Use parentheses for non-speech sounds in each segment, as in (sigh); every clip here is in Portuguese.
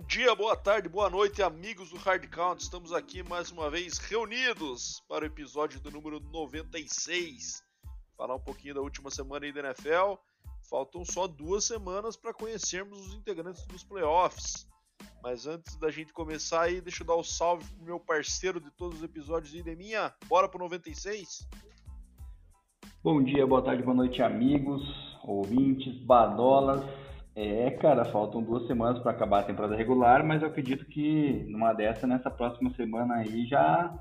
Bom dia, boa tarde, boa noite, amigos do Hard Count. Estamos aqui mais uma vez reunidos para o episódio do número 96. Falar um pouquinho da última semana aí da NFL. Faltam só duas semanas para conhecermos os integrantes dos playoffs. Mas antes da gente começar aí, deixa eu dar o um salve pro meu parceiro de todos os episódios, Ideminha. Bora pro 96? Bom dia, boa tarde, boa noite, amigos, ouvintes, badolas. É, cara, faltam duas semanas para acabar a temporada regular, mas eu acredito que numa dessa, nessa próxima semana aí, já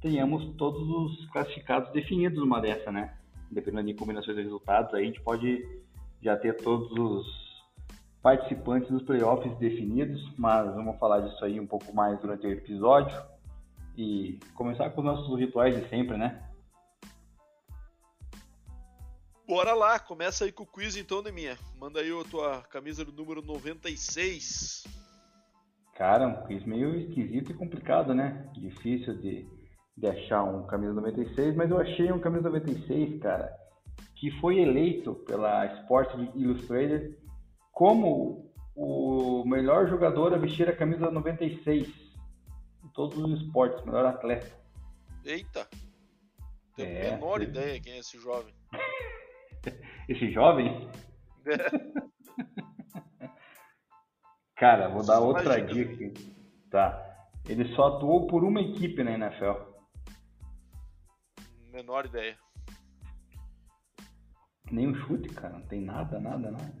tenhamos todos os classificados definidos numa dessa, né? Dependendo de combinações de resultados, aí a gente pode já ter todos os participantes dos playoffs definidos, mas vamos falar disso aí um pouco mais durante o episódio e começar com os nossos rituais de sempre, né? Bora lá, começa aí com o quiz então, Deminha. Manda aí a tua camisa do número 96. Cara, um quiz meio esquisito e complicado, né? Difícil de, de achar um camisa 96, mas eu achei um camisa 96, cara, que foi eleito pela Sports Illustrated como o melhor jogador a vestir a camisa 96 em todos os esportes, melhor atleta. Eita! Tenho é, a menor ideia quem é esse jovem. (laughs) Esse jovem? (laughs) Cara, vou dar outra dica aqui. Tá. Ele só atuou por uma equipe na NFL. Menor ideia. Nem um chute, cara. Não tem nada, nada, nada.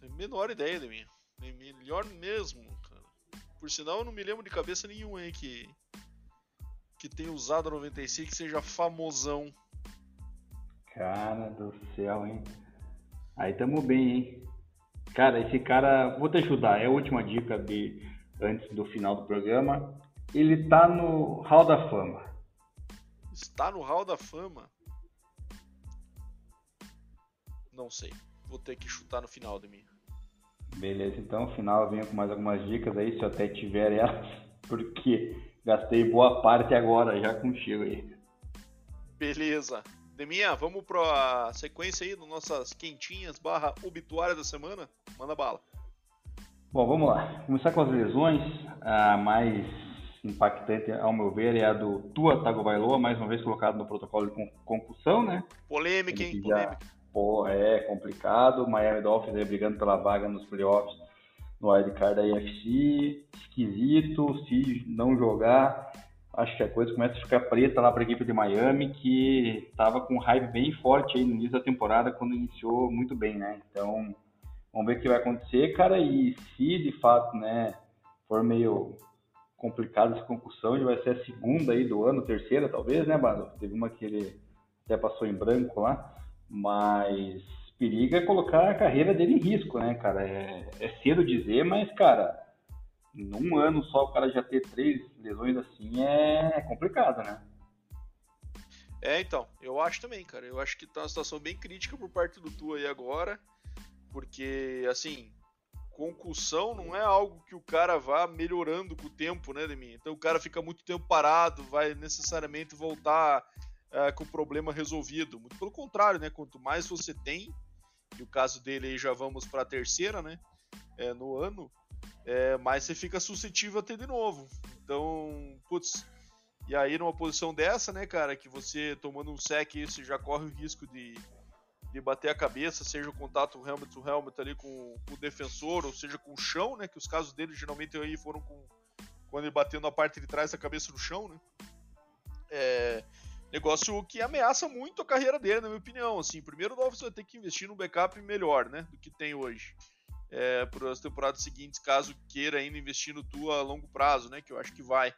Tem menor ideia de mim. Melhor mesmo, cara. Por sinal, eu não me lembro de cabeça nenhum aí que que tenha usado a 96 que seja famosão. Cara do céu, hein? Aí tamo bem, hein? Cara, esse cara, vou te ajudar, é a última dica de antes do final do programa. Ele tá no Hall da Fama. Está no Hall da Fama? Não sei. Vou ter que chutar no final de mim. Beleza, então no final eu venho com mais algumas dicas aí, se eu até tiver elas, (laughs) porque gastei boa parte agora já contigo aí. Beleza. Deminha, vamos para a sequência aí das nossas quentinhas barra obituária da semana? Manda bala. Bom, vamos lá. Começar com as lesões. A mais impactante, ao meu ver, é a do Tua Tagovailoa, mais uma vez colocado no protocolo de concussão, né? Polêmica, hein? Polêmica. Pô, é complicado. Miami Dolphins aí brigando pela vaga nos playoffs no wildcard da IFC. Esquisito se não jogar acho que a coisa começa a ficar preta lá para a equipe de Miami, que estava com um hype bem forte aí no início da temporada, quando iniciou muito bem, né? Então, vamos ver o que vai acontecer, cara, e se de fato, né, for meio complicado essa concussão, já vai ser a segunda aí do ano, terceira talvez, né, Bado? Teve uma que ele até passou em branco lá, mas periga é colocar a carreira dele em risco, né, cara? É, é cedo dizer, mas, cara, num ano só o cara já ter três lesões assim é complicado, né? É, então, eu acho também, cara. Eu acho que tá uma situação bem crítica por parte do Tu aí agora, porque, assim, concussão não é algo que o cara vá melhorando com o tempo, né, Demi? Então o cara fica muito tempo parado, vai necessariamente voltar é, com o problema resolvido. Muito pelo contrário, né? Quanto mais você tem, e o caso dele aí já vamos para a terceira, né? É, no ano, é, mais você fica suscetível a ter de novo. Então, putz, e aí numa posição dessa, né, cara, que você tomando um sec, você já corre o risco de, de bater a cabeça, seja o contato helmet to helmet ali com, com, o defensor, ou seja com o chão, né, que os casos dele geralmente aí foram com quando ele bateu na parte de trás da cabeça no chão, né. É, negócio que ameaça muito a carreira dele, na minha opinião. Assim, primeiro o Dolphins vai ter que investir num backup melhor, né, do que tem hoje é, para as temporadas seguintes, caso queira ainda investir no Tua a longo prazo, né? Que eu acho que vai.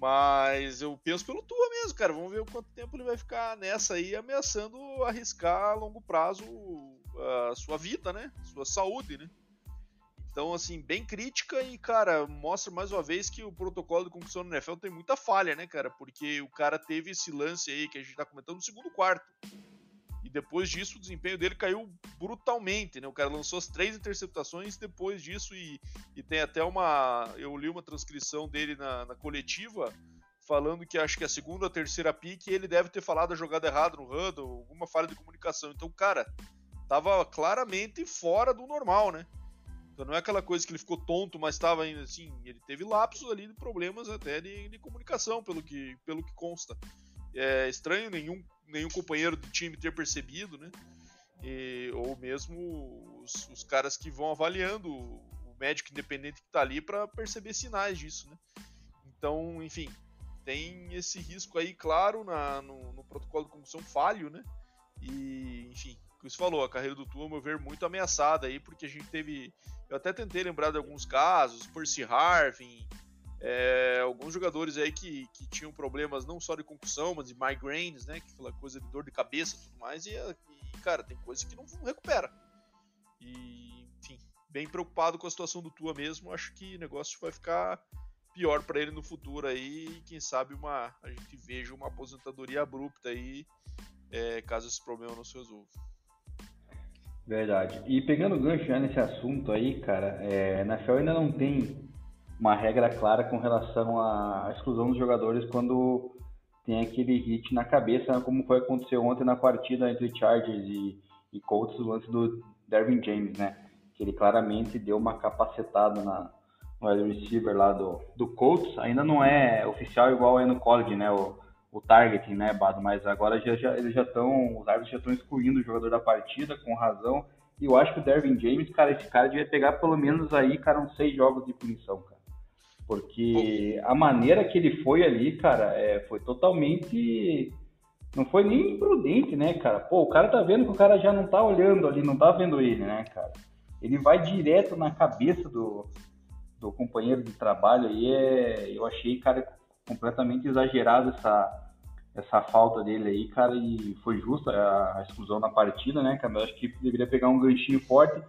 Mas eu penso pelo Tua mesmo, cara. Vamos ver quanto tempo ele vai ficar nessa aí, ameaçando arriscar a longo prazo a sua vida, né? Sua saúde, né? Então, assim, bem crítica e, cara, mostra mais uma vez que o protocolo de concussão no NFL tem muita falha, né, cara? Porque o cara teve esse lance aí que a gente tá comentando no segundo quarto depois disso o desempenho dele caiu brutalmente, né? O cara lançou as três interceptações depois disso e, e tem até uma. Eu li uma transcrição dele na, na coletiva falando que acho que a segunda ou a terceira pique ele deve ter falado a jogada errada no huddle, alguma falha de comunicação. Então, cara, tava claramente fora do normal, né? Então não é aquela coisa que ele ficou tonto, mas estava assim. Ele teve lapsos ali de problemas até de, de, comunicação, pelo que, pelo que consta. É estranho nenhum, nenhum companheiro do time ter percebido, né? E, ou mesmo os, os, caras que vão avaliando o médico independente que está ali para perceber sinais disso, né? Então, enfim, tem esse risco aí, claro, na, no, no protocolo de concussão falho, né? E, enfim, o que você falou, a carreira do Tua, ao meu ver, muito ameaçada aí, porque a gente teve. Eu até tentei lembrar de alguns casos, Percy Harvin, é, alguns jogadores aí que, que tinham problemas não só de concussão, mas de migraines, né? Que aquela coisa de dor de cabeça e tudo mais, e, e cara, tem coisa que não recupera. E, enfim, bem preocupado com a situação do Tua mesmo, acho que o negócio vai ficar pior para ele no futuro aí, e quem sabe uma, a gente veja uma aposentadoria abrupta aí, é, caso esse problema não se resolva. Verdade. E pegando o gancho já nesse assunto aí, cara, é, FEL ainda não tem uma regra clara com relação à exclusão dos jogadores quando tem aquele hit na cabeça, como foi acontecer ontem na partida entre Chargers e, e Colts, o lance do Dervin James, né? Que ele claramente deu uma capacetada na, no wide receiver lá do, do Colts, ainda não é oficial igual é no college, né? O, o targeting, né, Bado? Mas agora já, já, eles já estão, os árbitros já estão excluindo o jogador da partida, com razão. E eu acho que o Dervin James, cara, esse cara devia pegar pelo menos aí, cara, uns seis jogos de punição, cara. Porque a maneira que ele foi ali, cara, é, foi totalmente. Não foi nem imprudente, né, cara? Pô, o cara tá vendo que o cara já não tá olhando ali, não tá vendo ele, né, cara? Ele vai direto na cabeça do, do companheiro de trabalho aí é, eu achei, cara, completamente exagerado essa, essa falta dele aí, cara, e foi justa a, a exclusão na partida, né, cara, eu acho que deveria pegar um ganchinho forte,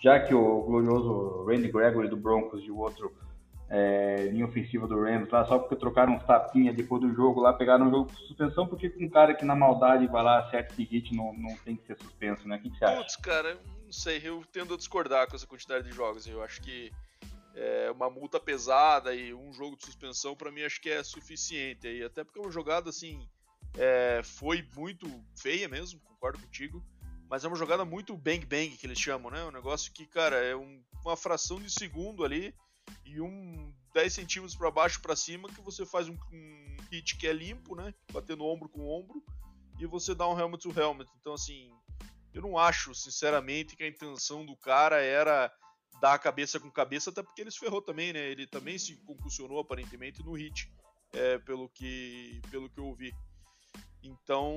já que o glorioso Randy Gregory do Broncos e o outro é, linha ofensiva do Rams lá, só porque trocaram uns tapinhas depois do jogo lá, pegaram um jogo por suspensão, porque com um cara que na maldade vai lá, acerta o seguinte, não, não tem que ser suspenso, né? O que, que você acha? Putz, cara, não sei, eu tendo a discordar com essa quantidade de jogos, eu acho que é, uma multa pesada e um jogo de suspensão, para mim acho que é suficiente. aí até porque uma jogada assim é, foi muito feia mesmo, concordo contigo. Mas é uma jogada muito bang bang que eles chamam, né? Um negócio que, cara, é um, uma fração de segundo ali e um 10 centímetros para baixo para cima que você faz um, um, hit que é limpo, né? Batendo ombro com ombro e você dá um helmet to helmet. Então, assim, eu não acho, sinceramente, que a intenção do cara era dar cabeça com cabeça, até porque ele se ferrou também, né? Ele também se concussionou aparentemente no hit, é, pelo, que, pelo que eu vi. Então,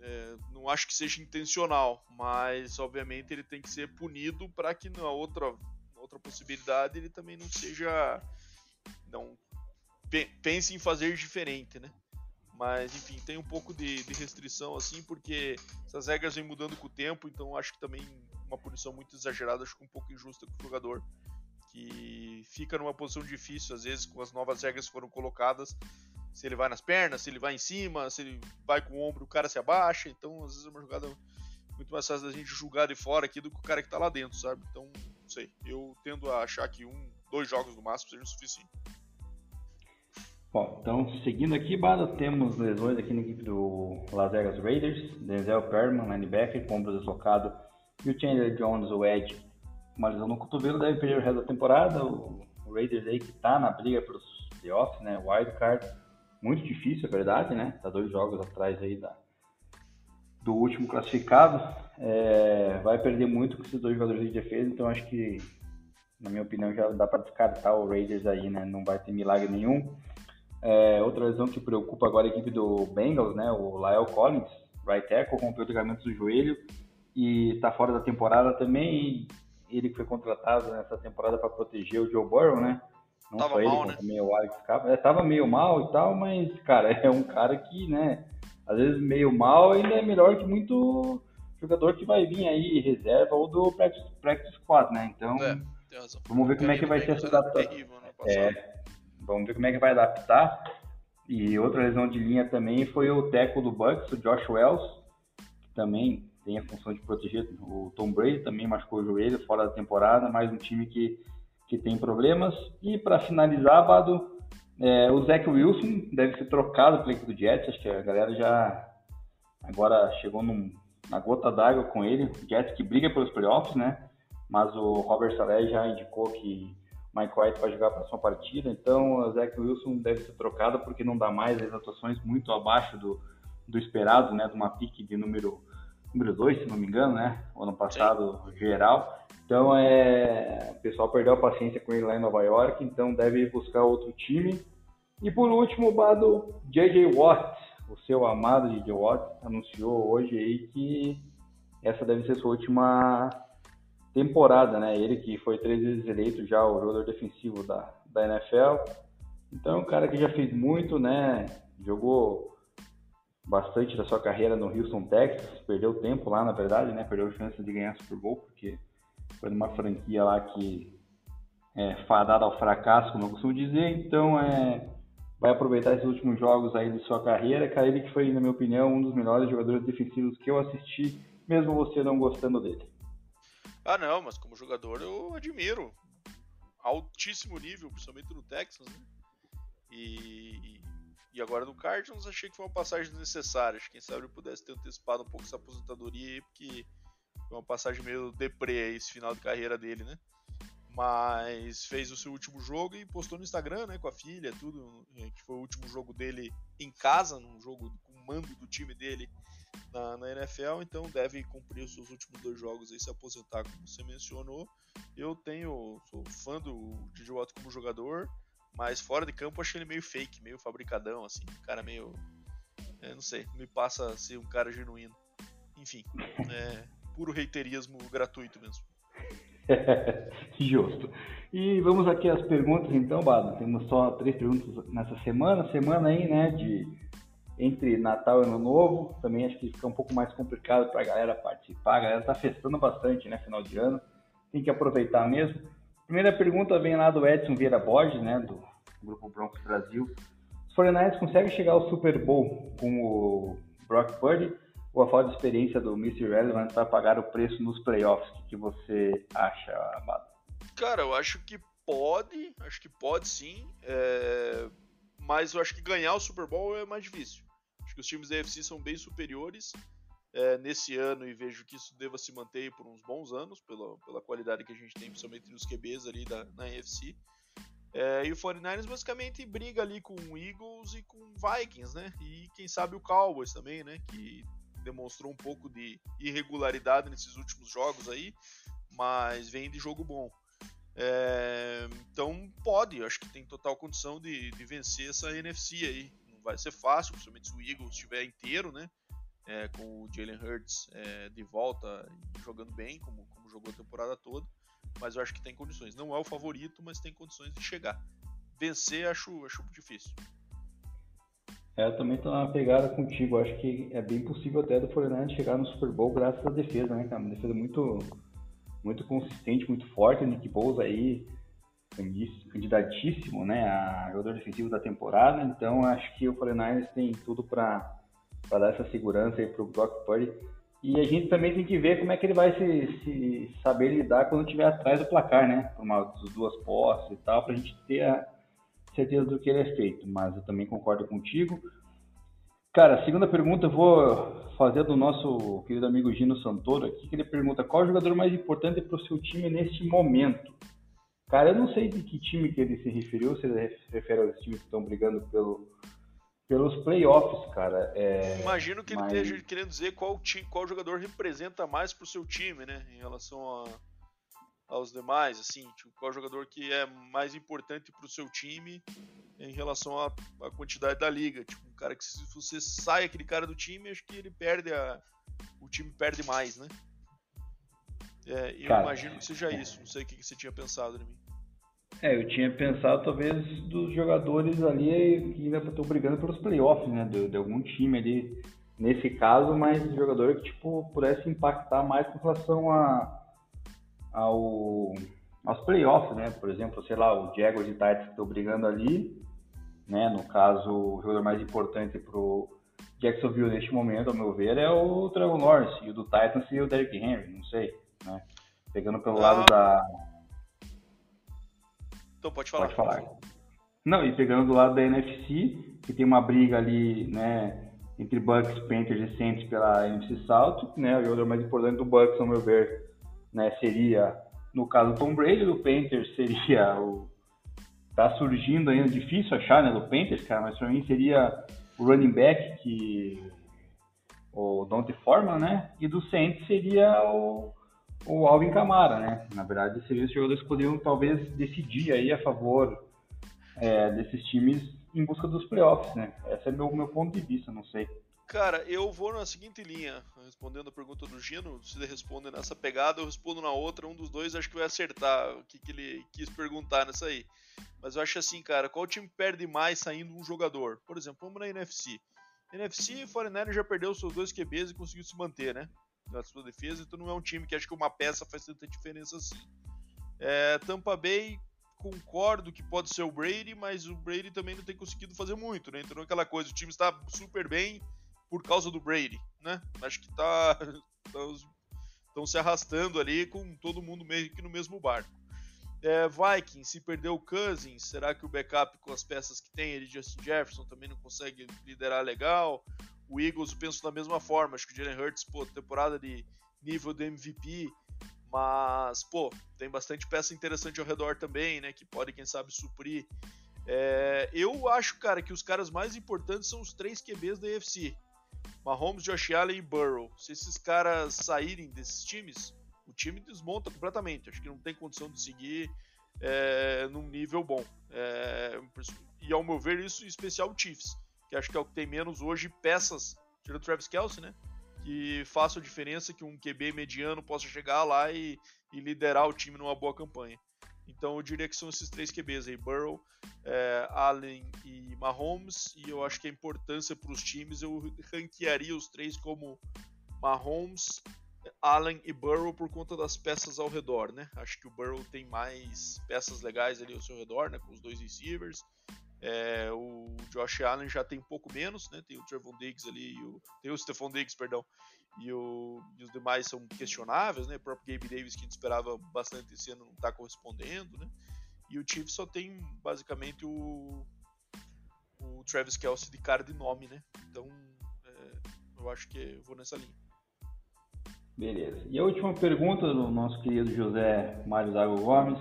é, não acho que seja intencional, mas obviamente ele tem que ser punido para que na outra, outra possibilidade ele também não seja. não pense em fazer diferente, né? Mas enfim, tem um pouco de, de restrição assim, porque essas regras vêm mudando com o tempo, então acho que também uma punição muito exagerada, acho que um pouco injusta com o jogador, que fica numa posição difícil, às vezes, com as novas regras que foram colocadas. Se ele vai nas pernas, se ele vai em cima, se ele vai com o ombro, o cara se abaixa. Então, às vezes, é uma jogada muito mais fácil da gente julgar de fora aqui do que o cara que tá lá dentro, sabe? Então, não sei. Eu tendo a achar que um, dois jogos no máximo sejam suficientes. Bom, então seguindo aqui, Bada, temos lesões aqui na equipe do Las Vegas Raiders, Denzel Perman, linebacker, ombro deslocado e o Chandler Jones, o Ed, uma lesão no cotovelo, deve perder o resto da temporada. O, Raiders aí que tá na briga para os playoffs, né? Wild card, muito difícil, é verdade, né? Tá dois jogos atrás aí da, do último classificado. É, vai perder muito com esses dois jogadores de defesa, então acho que, na minha opinião, já dá para descartar o Raiders aí, né? Não vai ter milagre nenhum. É, outra lesão que preocupa agora a equipe do Bengals, né? O Lyle Collins, right tackle, rompeu o ligamento do joelho e está fora da temporada também. ele foi contratado nessa temporada para proteger o Joe Burrow, né? Não tava ele, mal, né? também o Alex. É, tava meio mal e tal, mas, cara, (laughs) é um cara que, né, às vezes meio mal ainda é melhor que muito jogador que vai vir aí reserva ou do practice, practice squad, né? Então, é, vamos ver como é que vai ser essa adaptação. É, vamos ver como é que vai adaptar. E outra lesão de linha também foi o teco do Bucks, o Josh Wells, que também tem a função de proteger. O Tom Brady também machucou o joelho fora da temporada, mais um time que, que tem problemas. E para finalizar, Bado, é, o Zach Wilson deve ser trocado pelo equipe do Jets. Acho que a galera já agora chegou num, na gota d'água com ele. O Jets que briga pelos playoffs, né? mas o Robert Saleh já indicou que Mike White vai jogar a próxima partida, então o Zach Wilson deve ser trocado porque não dá mais as atuações muito abaixo do, do esperado, né, de uma pique de número número 2, se não me engano, né, o ano passado Sim. geral. Então é, o pessoal perdeu a paciência com ele lá em Nova York, então deve buscar outro time. E por último, o Bado J.J. Watt, o seu amado J.J. Watt, anunciou hoje aí que essa deve ser sua última temporada, né? Ele que foi três vezes eleito já o jogador defensivo da, da NFL. Então, é um cara que já fez muito, né? Jogou bastante da sua carreira no Houston, Texas. Perdeu tempo lá, na verdade, né? Perdeu a chance de ganhar Super Bowl, porque foi numa franquia lá que é fadada ao fracasso, como eu costumo dizer. Então, é, vai aproveitar esses últimos jogos aí de sua carreira. Cara, ele que foi, na minha opinião, um dos melhores jogadores defensivos que eu assisti, mesmo você não gostando dele. Ah, não, mas como jogador eu admiro. Altíssimo nível, principalmente no Texas, né? E, e agora no Cardinals achei que foi uma passagem desnecessária. Acho que quem sabe ele pudesse ter antecipado um pouco essa aposentadoria aí, porque foi uma passagem meio deprê esse final de carreira dele, né? Mas fez o seu último jogo e postou no Instagram, né, com a filha, tudo, é, que foi o último jogo dele em casa, num jogo com o mando do time dele na, na, NFL, então deve cumprir os seus últimos dois jogos e se aposentar, como você mencionou. Eu tenho, sou fã do Didi Watt como jogador, mas fora de campo achei ele meio fake, meio fabricadão, assim, cara meio. É, não sei, me passa a ser um cara genuíno. Enfim, é puro reiterismo gratuito mesmo. (laughs) Justo. E vamos aqui às perguntas então, Bado. Temos só três perguntas nessa semana. Semana aí, né, de entre Natal e Ano Novo. Também acho que fica um pouco mais complicado para a galera participar. A galera tá festando bastante, né? Final de ano. Tem que aproveitar mesmo. Primeira pergunta vem lá do Edson Vieira Borges, né? Do Grupo Broncos Brasil. Os 49ers conseguem chegar ao Super Bowl com o Brock Purdy ou a falta de experiência do Mr. Relevant para pagar o preço nos playoffs? O que você acha, Amado? Cara, eu acho que pode, acho que pode sim, é... mas eu acho que ganhar o Super Bowl é mais difícil que os times da UFC são bem superiores é, nesse ano e vejo que isso deva se manter por uns bons anos, pela, pela qualidade que a gente tem, principalmente nos QBs ali da, na UFC. É, e o 49ers basicamente briga ali com o Eagles e com Vikings, né? E quem sabe o Cowboys também, né? Que demonstrou um pouco de irregularidade nesses últimos jogos aí, mas vem de jogo bom. É, então pode, acho que tem total condição de, de vencer essa NFC aí vai ser fácil, principalmente se o Eagles estiver inteiro, né? É, com o Jalen Hurts é, de volta jogando bem, como, como jogou a temporada toda. Mas eu acho que tem condições. Não é o favorito, mas tem condições de chegar. Vencer, acho, acho difícil. É, eu também tô na pegada contigo. Acho que é bem possível até do Fortnite chegar no Super Bowl graças à defesa, né, cara? Uma defesa muito, muito consistente, muito forte. O Nick Bosa aí candidatíssimo né, a jogador defensivo da temporada, então acho que o 49ers tem tudo para dar essa segurança para o Brock Purdy. E a gente também tem que ver como é que ele vai se, se saber lidar quando estiver atrás do placar, né? Por uma duas posses e tal, para a gente ter a certeza do que ele é feito. Mas eu também concordo contigo. Cara, segunda pergunta eu vou fazer do nosso querido amigo Gino Santoro aqui, que ele pergunta qual é o jogador mais importante para o seu time neste momento. Cara, eu não sei de que time que ele se referiu, se ele se refere aos times que estão brigando pelo, pelos playoffs, cara. É, Imagino que mas... ele esteja querendo dizer qual, time, qual jogador representa mais pro seu time, né? Em relação a, aos demais, assim, tipo, qual jogador que é mais importante pro seu time em relação à, à quantidade da liga. Tipo, um cara que se você sai aquele cara do time, acho que ele perde a. O time perde mais, né? É, eu Cara, imagino que seja isso. Não sei o que você tinha pensado em mim. É, eu tinha pensado talvez dos jogadores ali que ainda estão brigando pelos playoffs, né? De, de, algum time ali, nesse caso, mas jogador que tipo, pudesse impactar mais com relação a, ao, aos playoffs, né? Por exemplo, sei lá, o Jaguars e Titans que estão brigando ali, né? No caso, o jogador mais importante pro Jacksonville neste momento, ao meu ver, é o Trevor Lawrence, e o do Titans e o Derrick Henry, não sei né? Pegando pelo ah. lado da. Então pode falar. Pode falar. Não, e pegando do lado da NFC, que tem uma briga ali, né, entre Bucks, Panthers e Saints pela NFC South, né, o jogador mais importante do Bucks, ao meu ver, né, seria no caso Tom Brady, do Panthers seria o. Tá surgindo ainda, difícil achar, né, do Panthers, cara, mas para mim seria o running back, que. O Dante Foreman, né? E do Saints seria o, o Alvin Kamara, né? Na verdade, esses jogadores poderiam talvez decidir aí a favor é, desses times em busca dos playoffs, né? Esse é meu meu ponto de vista, não sei. Cara, eu vou na seguinte linha, respondendo a pergunta do Gino, se ele responde nessa pegada, eu respondo na outra, um dos dois acho que vai acertar o que, que ele quis perguntar nessa aí. Mas eu acho assim, cara, qual time perde mais saindo um jogador? Por exemplo, vamos na NFC. NFC, 49 já perdeu seus dois QBs e conseguiu se manter, né? Na sua defesa, então não é um time que acho que uma peça faz tanta diferença assim. É, Tampa Bay, concordo que pode ser o Brady, mas o Brady também não tem conseguido fazer muito, né? Então aquela coisa, o time está super bem, por causa do Brady, né? Acho que tá (laughs) estão se arrastando ali com todo mundo meio que no mesmo barco. É, se perdeu o Cousins, será que o backup com as peças que tem, ele Justin Jefferson também não consegue liderar legal? O Eagles, eu penso da mesma forma, acho que o Jalen Hurts, pô, temporada de nível do MVP, mas, pô, tem bastante peça interessante ao redor também, né, que pode, quem sabe, suprir. É, eu acho, cara, que os caras mais importantes são os três QBs da UFC. Mahomes, Josh Allen e Burrow. Se esses caras saírem desses times, o time desmonta completamente. Acho que não tem condição de seguir é, num nível bom. É, e ao meu ver, isso em especial o Chiefs, que acho que é o que tem menos hoje peças, tirando o Travis Kelsey, né? Que façam diferença que um QB mediano possa chegar lá e, e liderar o time numa boa campanha. Então eu diria que são esses três QBs aí, Burrow, é, Allen e Mahomes, e eu acho que a importância para os times, eu ranquearia os três como Mahomes, Allen e Burrow por conta das peças ao redor, né? Acho que o Burrow tem mais peças legais ali ao seu redor, né? Com os dois receivers. É, o Josh Allen já tem um pouco menos, né? Tem o Trevon Diggs ali, o, tem o Stephon Diggs, perdão, e, o, e, os demais são questionáveis, né? O próprio Gabe Davis, que a gente esperava bastante esse ano, não está correspondendo, né? E o Chiefs só tem basicamente o, o Travis Kelsey de cara de nome, né? Então, é, eu acho que eu vou nessa linha. Beleza. E a última pergunta do nosso querido José Mário Zago Gomes.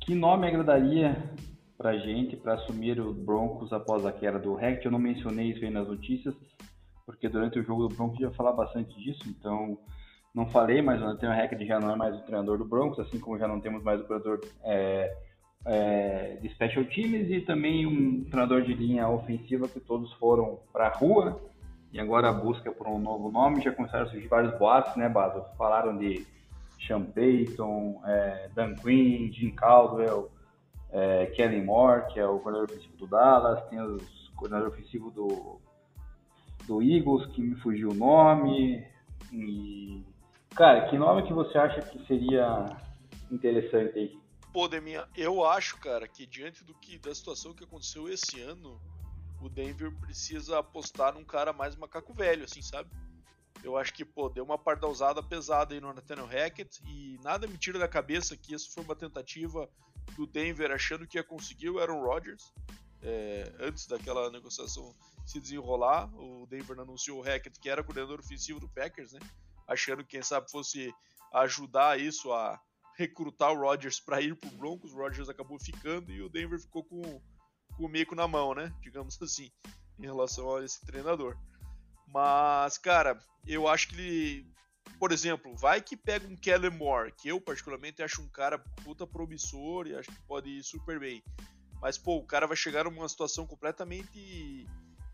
Que nome agradaria pra gente para assumir o Broncos após a queda do Rect? Eu não mencionei isso aí nas notícias, porque durante o jogo do Broncos ia falar bastante disso, então não falei, mas o Nathaniel Hackett já não é mais o treinador do Broncos, assim como já não temos mais o treinador é, é, de special teams e também um treinador de linha ofensiva que todos foram para a rua e agora a busca por um novo nome. Já começaram a surgir vários boatos, né, Baso? Falaram de Sean Payton, é, Dan Quinn, Jim Caldwell, é, Kellen Moore, que é o coordenador ofensivo do Dallas, tem o coordenador ofensivo do do Eagles, que me fugiu o nome. E, cara, que nome que você acha que seria interessante aí? Pô, Deminha, eu acho, cara, que diante do que da situação que aconteceu esse ano, o Denver precisa apostar num cara mais macaco velho, assim, sabe? Eu acho que, pô, deu uma pardalzada pesada aí no Nathaniel Hackett e nada me tira da cabeça que isso foi uma tentativa do Denver achando que ia conseguir o Aaron Rodgers é, antes daquela negociação se desenrolar. O Denver anunciou o Hackett, que era coordenador ofensivo do Packers, né? Achando que quem sabe fosse ajudar isso a recrutar o Rodgers para ir pro Broncos. O Rodgers acabou ficando e o Denver ficou com, com o mico na mão, né? (laughs) Digamos assim, em relação a esse treinador. Mas, cara, eu acho que ele. Por exemplo, vai que pega um Kellen Moore, que eu particularmente acho um cara puta promissor e acho que pode ir super bem. Mas, pô, o cara vai chegar numa situação completamente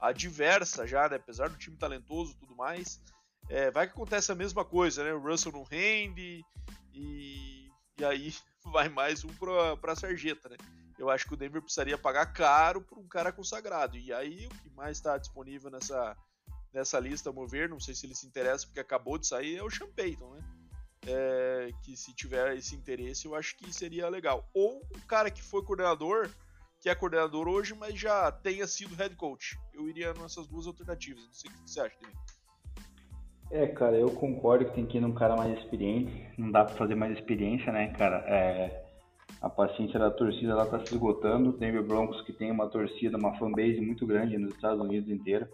adversa já, né? Apesar do time talentoso e tudo mais. É, vai que acontece a mesma coisa, né? O Russell não rende e, e aí (laughs) vai mais um pra, pra sarjeta, né? Eu acho que o Denver precisaria pagar caro por um cara consagrado. E aí o que mais está disponível nessa, nessa lista, a mover, não sei se ele se interessa porque acabou de sair, é o Sean Payton, né? É, que se tiver esse interesse, eu acho que seria legal. Ou um cara que foi coordenador que é coordenador hoje, mas já tenha sido head coach. Eu iria nessas duas alternativas. Não sei o que você acha, David. É, cara, eu concordo que tem que ir num cara mais experiente. Não dá para fazer mais experiência, né, cara? É, a paciência da torcida lá tá se esgotando. O Denver Broncos que tem uma torcida, uma fanbase muito grande nos Estados Unidos inteiro.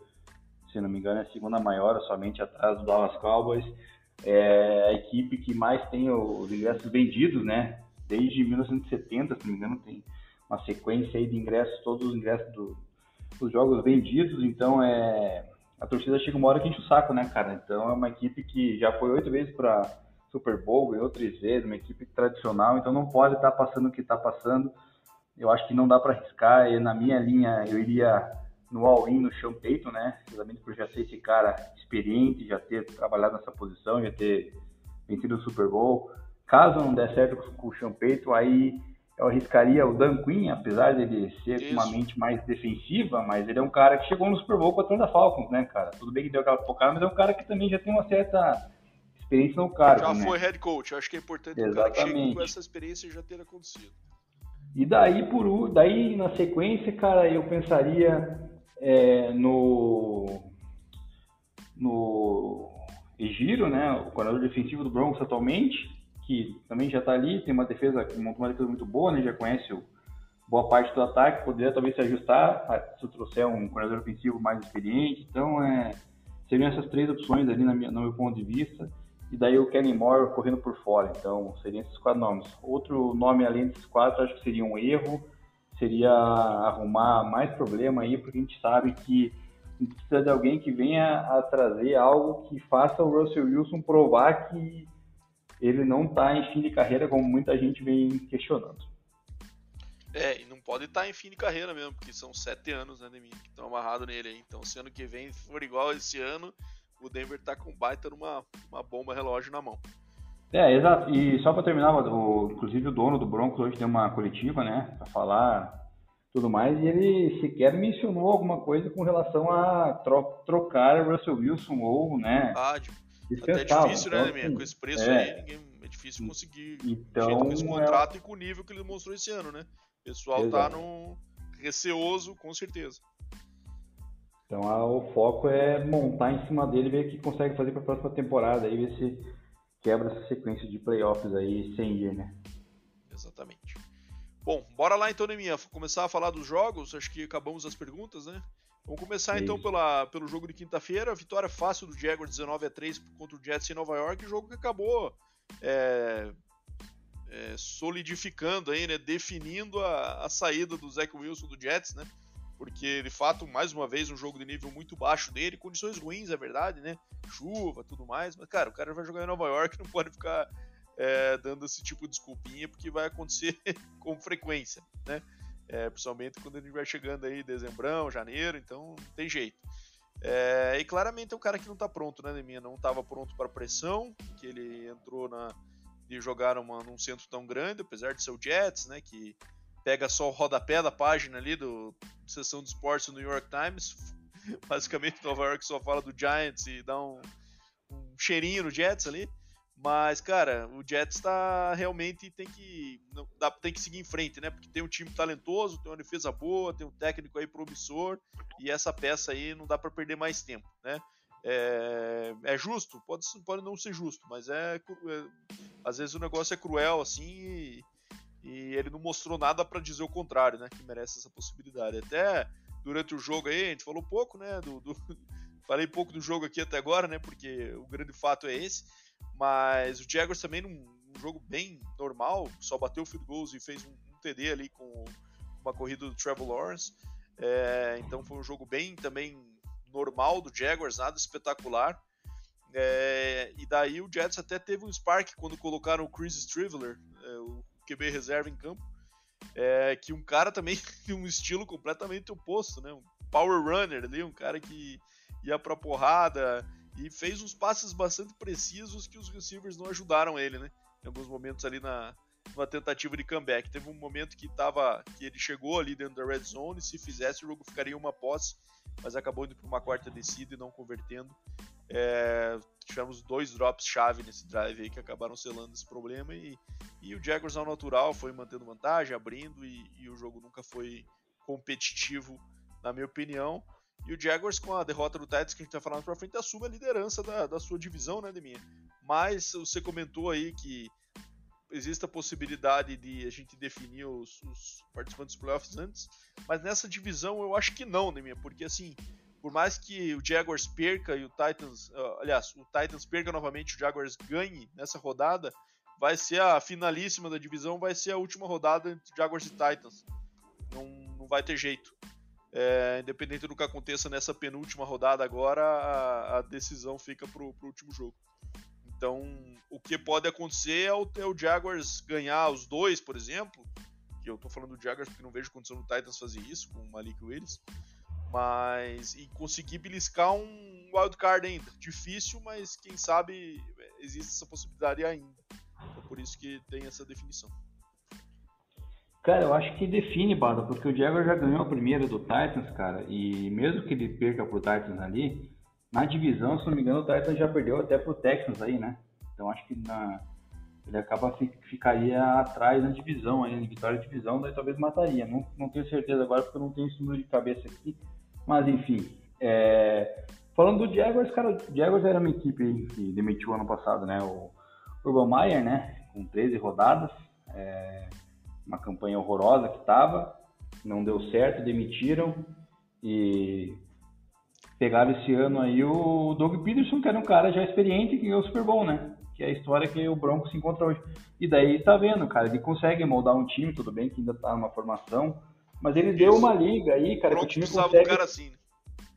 Se não me engano, é a segunda maior, somente atrás do Dallas Cowboys. é a equipe que mais tem os ingressos vendidos, né? Desde 1970, se não me engano, tem uma sequência aí de ingressos, todos os ingressos do, dos jogos vendidos, então é a torcida chega uma hora que enche o saco, né, cara? Então é uma equipe que já foi oito vezes para Super Bowl, ganhou três vezes, uma equipe tradicional, então não pode estar tá passando o que está passando. Eu acho que não dá para arriscar, e na minha linha eu iria no all-in no Payton, né? Exatamente por já ser esse cara experiente, já ter trabalhado nessa posição, já ter vencido o Super Bowl. Caso não der certo com o Payton, aí eu arriscaria o Dan Quinn, apesar dele ser Isso. uma mente mais defensiva, mas ele é um cara que chegou no Super Bowl com a Atlanta Falcons, né, cara? Tudo bem que deu aquela focada, mas é um cara que também já tem uma certa experiência no cargo, Já né? foi head coach, acho que é importante Exatamente. o cara que chegou com essa experiência já ter acontecido. E daí, por, daí na sequência, cara, eu pensaria é, no no Egiro, né, o coordenador defensivo do Broncos atualmente, que também já está ali, tem uma defesa, montou uma defesa muito boa, né, já conhece boa parte do ataque, poderia talvez se ajustar se trouxer um coordenador ofensivo mais experiente. Então, é, seriam essas três opções ali minha, no meu ponto de vista. E daí o Kenny Moore correndo por fora. Então, seriam esses quatro nomes. Outro nome além desses quatro, acho que seria um erro, seria arrumar mais problema aí, porque a gente sabe que a gente precisa de alguém que venha a trazer algo que faça o Russell Wilson provar que ele não está em fim de carreira, como muita gente vem questionando. É, e não pode estar tá em fim de carreira mesmo, porque são sete anos, né, de mim, que estão amarrados nele aí. Então, se ano que vem for igual esse ano, o Denver tá com baita numa uma bomba relógio na mão. É, exato. E só para terminar, o, inclusive o dono do Broncos hoje tem uma coletiva, né, para falar tudo mais, e ele sequer mencionou alguma coisa com relação a tro trocar Russell Wilson ou, né, ah, até difícil, né, então, assim, com esse preço é, aí, ninguém, é difícil conseguir então, com esse contrato é... e com o nível que ele mostrou esse ano, né? O pessoal tá Exato. tá num receoso, com certeza. Então a, o foco é montar em cima dele, ver o que consegue fazer para a próxima temporada, aí ver se quebra essa sequência de playoffs aí sem ir, né? Exatamente. Bom, bora lá então, Neminha, começar a falar dos jogos. Acho que acabamos as perguntas, né? Vamos começar então pela, pelo jogo de quinta-feira. Vitória fácil do Jaguars 19 a 3 contra o Jets em Nova York. Jogo que acabou é, é, solidificando aí, né? Definindo a, a, saída do Zach Wilson do Jets, né? Porque de fato, mais uma vez, um jogo de nível muito baixo dele, condições ruins, é verdade, né? Chuva, tudo mais. Mas, cara, o cara vai jogar em Nova York, (laughs) não pode ficar é, dando esse tipo de desculpinha, porque vai acontecer (laughs) com frequência, né? É, principalmente quando ele vai chegando aí dezembrão, janeiro, então não tem jeito. É, e claramente é um cara que não está pronto, né, Neminha? Não estava pronto para pressão, que ele entrou na de jogar numa, num centro tão grande, apesar de ser o Jets, né, que pega só o rodapé da página ali do sessão de esportes do New York Times. (laughs) Basicamente, Nova York só fala do Giants e dá um, um cheirinho no Jets ali. Mas, cara, o Jets tá realmente tem que tem que seguir em frente, né? Porque tem um time talentoso, tem uma defesa boa, tem um técnico aí promissor e essa peça aí não dá para perder mais tempo, né? É, é, justo? Pode, pode não ser justo, mas é, é, às vezes o negócio é cruel assim e, e ele não mostrou nada para dizer o contrário, né? Que merece essa possibilidade. Até durante o jogo aí a gente falou pouco, né? Do, do (laughs) falei pouco do jogo aqui até agora, né? Porque o grande fato é esse. Mas o Jaguars também num, num jogo bem normal, só bateu field goals e fez um, um TD ali com uma corrida do Trevor Lawrence. É, então foi um jogo bem também normal do Jaguars, nada espetacular. É, e daí o Jets até teve um spark quando colocaram o Chris Striveler, é, o QB reserva em campo, é, que um cara também (laughs) de um estilo completamente oposto, né? Um power runner ali, um cara que ia pra porrada, e fez uns passes bastante precisos que os receivers não ajudaram ele, né? Em alguns momentos ali na uma tentativa de comeback. Teve um momento que tava que ele chegou ali dentro da red zone, se fizesse o jogo ficaria uma posse, mas acabou indo para uma quarta descida e não convertendo. É, tivemos dois drops chave nesse drive aí que acabaram selando esse problema e, e o Jaguars ao natural foi mantendo vantagem, abrindo e, e o jogo nunca foi competitivo, na minha opinião. E o Jaguars, com a derrota do Titans que a gente tá falando pra frente, assume a liderança da, da sua divisão, né, Deminha? Mas você comentou aí que existe a possibilidade de a gente definir os, os participantes dos playoffs antes, mas nessa divisão eu acho que não, Deminha, porque assim, por mais que o Jaguars perca e o Titans, uh, aliás, o Titans perca novamente, o Jaguars ganhe nessa rodada, vai ser a finalíssima da divisão, vai ser a última rodada entre Jaguars e Titans. Não, não vai ter jeito. É, independente do que aconteça nessa penúltima rodada agora, a, a decisão fica pro, pro último jogo. Então, o que pode acontecer é o, é o, Jaguars ganhar os dois, por exemplo. Que eu tô falando do Jaguars porque não vejo condição do Titans fazer isso com o Malik Willis. Mas. E conseguir beliscar um wildcard ainda. Difícil, mas quem sabe existe essa possibilidade ainda. Então, por isso que tem essa definição. Cara, eu acho que define, Bada, porque o Jaguars já ganhou a primeira do Titans, cara, e mesmo que ele perca pro Titans ali, na divisão, se não me engano, o Titans já perdeu até pro Texans aí, né? Então acho que na, ele acaba ficaria atrás na divisão aí, vitória de divisão, daí talvez mataria. Não, não tenho certeza agora porque eu não tenho esse número de cabeça aqui. Mas enfim. É... Falando do Jaguars, cara, o Jaguars era uma equipe que demitiu ano passado, né? O Urban Meyer, né? Com 13 rodadas. É... Uma campanha horrorosa que tava. Não deu certo, demitiram. E pegaram esse ano aí o Doug Peterson, que era um cara já experiente que ganhou o Super Bowl, né? Que é a história que o Broncos se encontra hoje. E daí tá vendo, cara, ele consegue moldar um time, tudo bem que ainda tá numa formação, mas ele Isso. deu uma liga aí, cara, que o time consegue... um cara assim, né?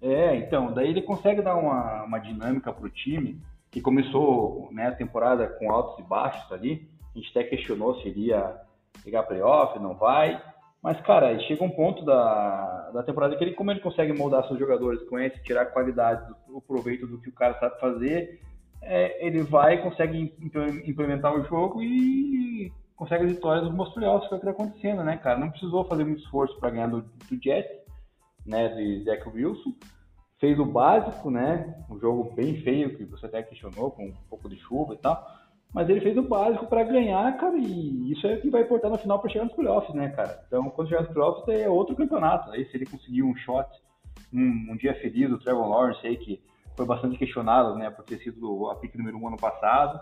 É, então, daí ele consegue dar uma, uma dinâmica pro time, que começou né, a temporada com altos e baixos ali, a gente até questionou se iria pegar playoff, não vai, mas, cara, chega um ponto da, da temporada que ele, como ele consegue moldar seus jogadores, conhece, tirar a qualidade, do, o proveito do que o cara sabe fazer, é, ele vai, consegue implementar o jogo e consegue as vitórias meus playoffs, que é o que está acontecendo, né, cara? Não precisou fazer muito esforço para ganhar do, do Jets, né, de Zach Wilson. Fez o básico, né, um jogo bem feio, que você até questionou, com um pouco de chuva e tal mas ele fez o básico para ganhar, cara, e isso é o que vai importar no final para chegar nos playoffs, né, cara? Então, quando chegar nos playoffs é outro campeonato. Aí, se ele conseguir um shot, um, um dia feliz, o Trevor Lawrence aí, que foi bastante questionado, né, por ter sido a pick número um ano passado.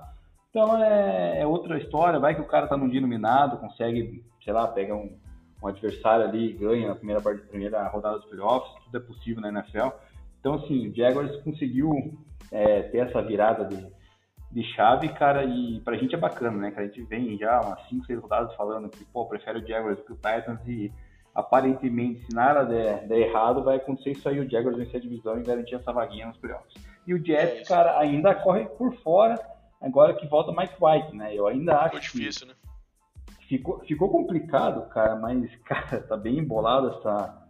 Então, é, é, outra história. Vai que o cara tá num dia iluminado, consegue, sei lá, pega um, um adversário ali e ganha na primeira, primeira rodada dos playoffs. Tudo é possível na NFL. Então, assim, o Jaguars conseguiu é, ter essa virada de de chave, cara, e pra gente é bacana, né? Que a gente vem já umas 5, 6 rodadas falando que, pô, prefere o Jaguars do que o Titans e aparentemente, se nada der, der errado, vai acontecer isso aí, o Jaguars vencer a divisão e garantir essa vaguinha nos playoffs. E o Jets, é cara, ainda corre por fora, agora que volta Mike White, né? Eu ainda acho ficou difícil, né? ficou, ficou complicado, cara, mas, (laughs) cara, tá bem embolado essa,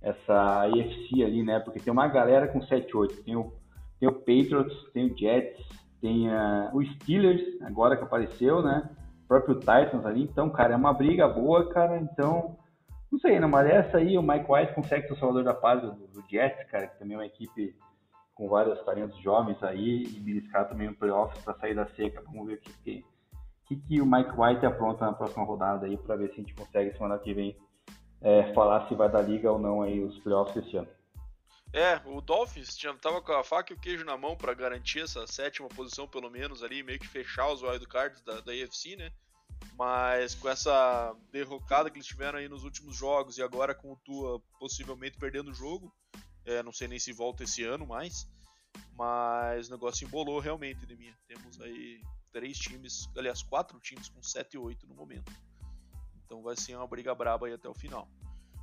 essa AFC ali, né? Porque tem uma galera com 7-8, tem o, tem o Patriots, tem o Jets, tem uh, o Steelers, agora que apareceu, né? O próprio Titans ali. Então, cara, é uma briga boa, cara. Então, não sei, numa dessa aí o Mike White consegue ser o salvador da paz do, do Jets, cara, que também é uma equipe com vários talentos jovens aí e beliscar também um playoffs para sair da seca. Vamos ver o que, que, que, que o Mike White apronta na próxima rodada aí para ver se a gente consegue semana que vem é, falar se vai dar liga ou não aí os playoffs esse ano. É, o Dolphins já tava com a faca e o queijo na mão para garantir essa sétima posição, pelo menos, ali, meio que fechar os wildcards da, da AFC, né? Mas com essa derrocada que eles tiveram aí nos últimos jogos e agora com o Tua possivelmente perdendo o jogo, é, não sei nem se volta esse ano mais, mas o negócio embolou realmente de mim. Temos aí três times, aliás, quatro times com 7 e 8 no momento. Então vai ser uma briga braba aí até o final.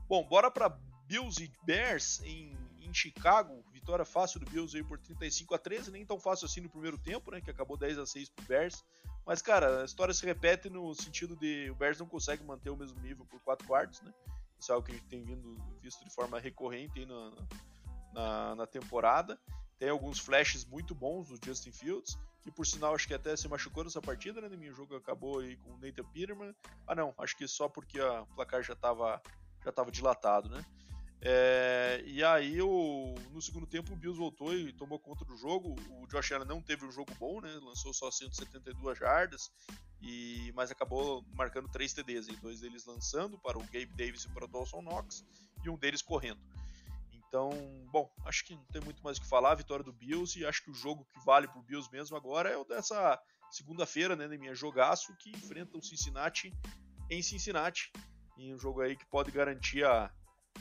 Bom, bora para Bills e Bears em em Chicago, vitória fácil do Bills aí por 35 a 13, nem tão fácil assim no primeiro tempo, né, que acabou 10 a 6 pro Bears. Mas cara, a história se repete no sentido de o Bears não consegue manter o mesmo nível por 4 quartos, né? Isso é algo que a gente tem vindo visto de forma recorrente aí na, na, na temporada. Tem alguns flashes muito bons do Justin Fields, que por sinal acho que até se machucou nessa partida, né? Meu jogo acabou aí com o Nathan Peterman. Ah não, acho que só porque o placar já estava já tava dilatado, né? É, e aí, o, no segundo tempo, o Bills voltou e tomou conta do jogo. O Josh Allen não teve um jogo bom, né? Lançou só 172 jardas, e, mas acabou marcando três TDs, dois deles lançando para o Gabe Davis e para o Dawson Knox, e um deles correndo. Então, bom, acho que não tem muito mais o que falar. A vitória do Bills, e acho que o jogo que vale para o Bills mesmo agora é o dessa segunda-feira, né? Minha jogaço, que enfrenta o Cincinnati em Cincinnati. Em um jogo aí que pode garantir a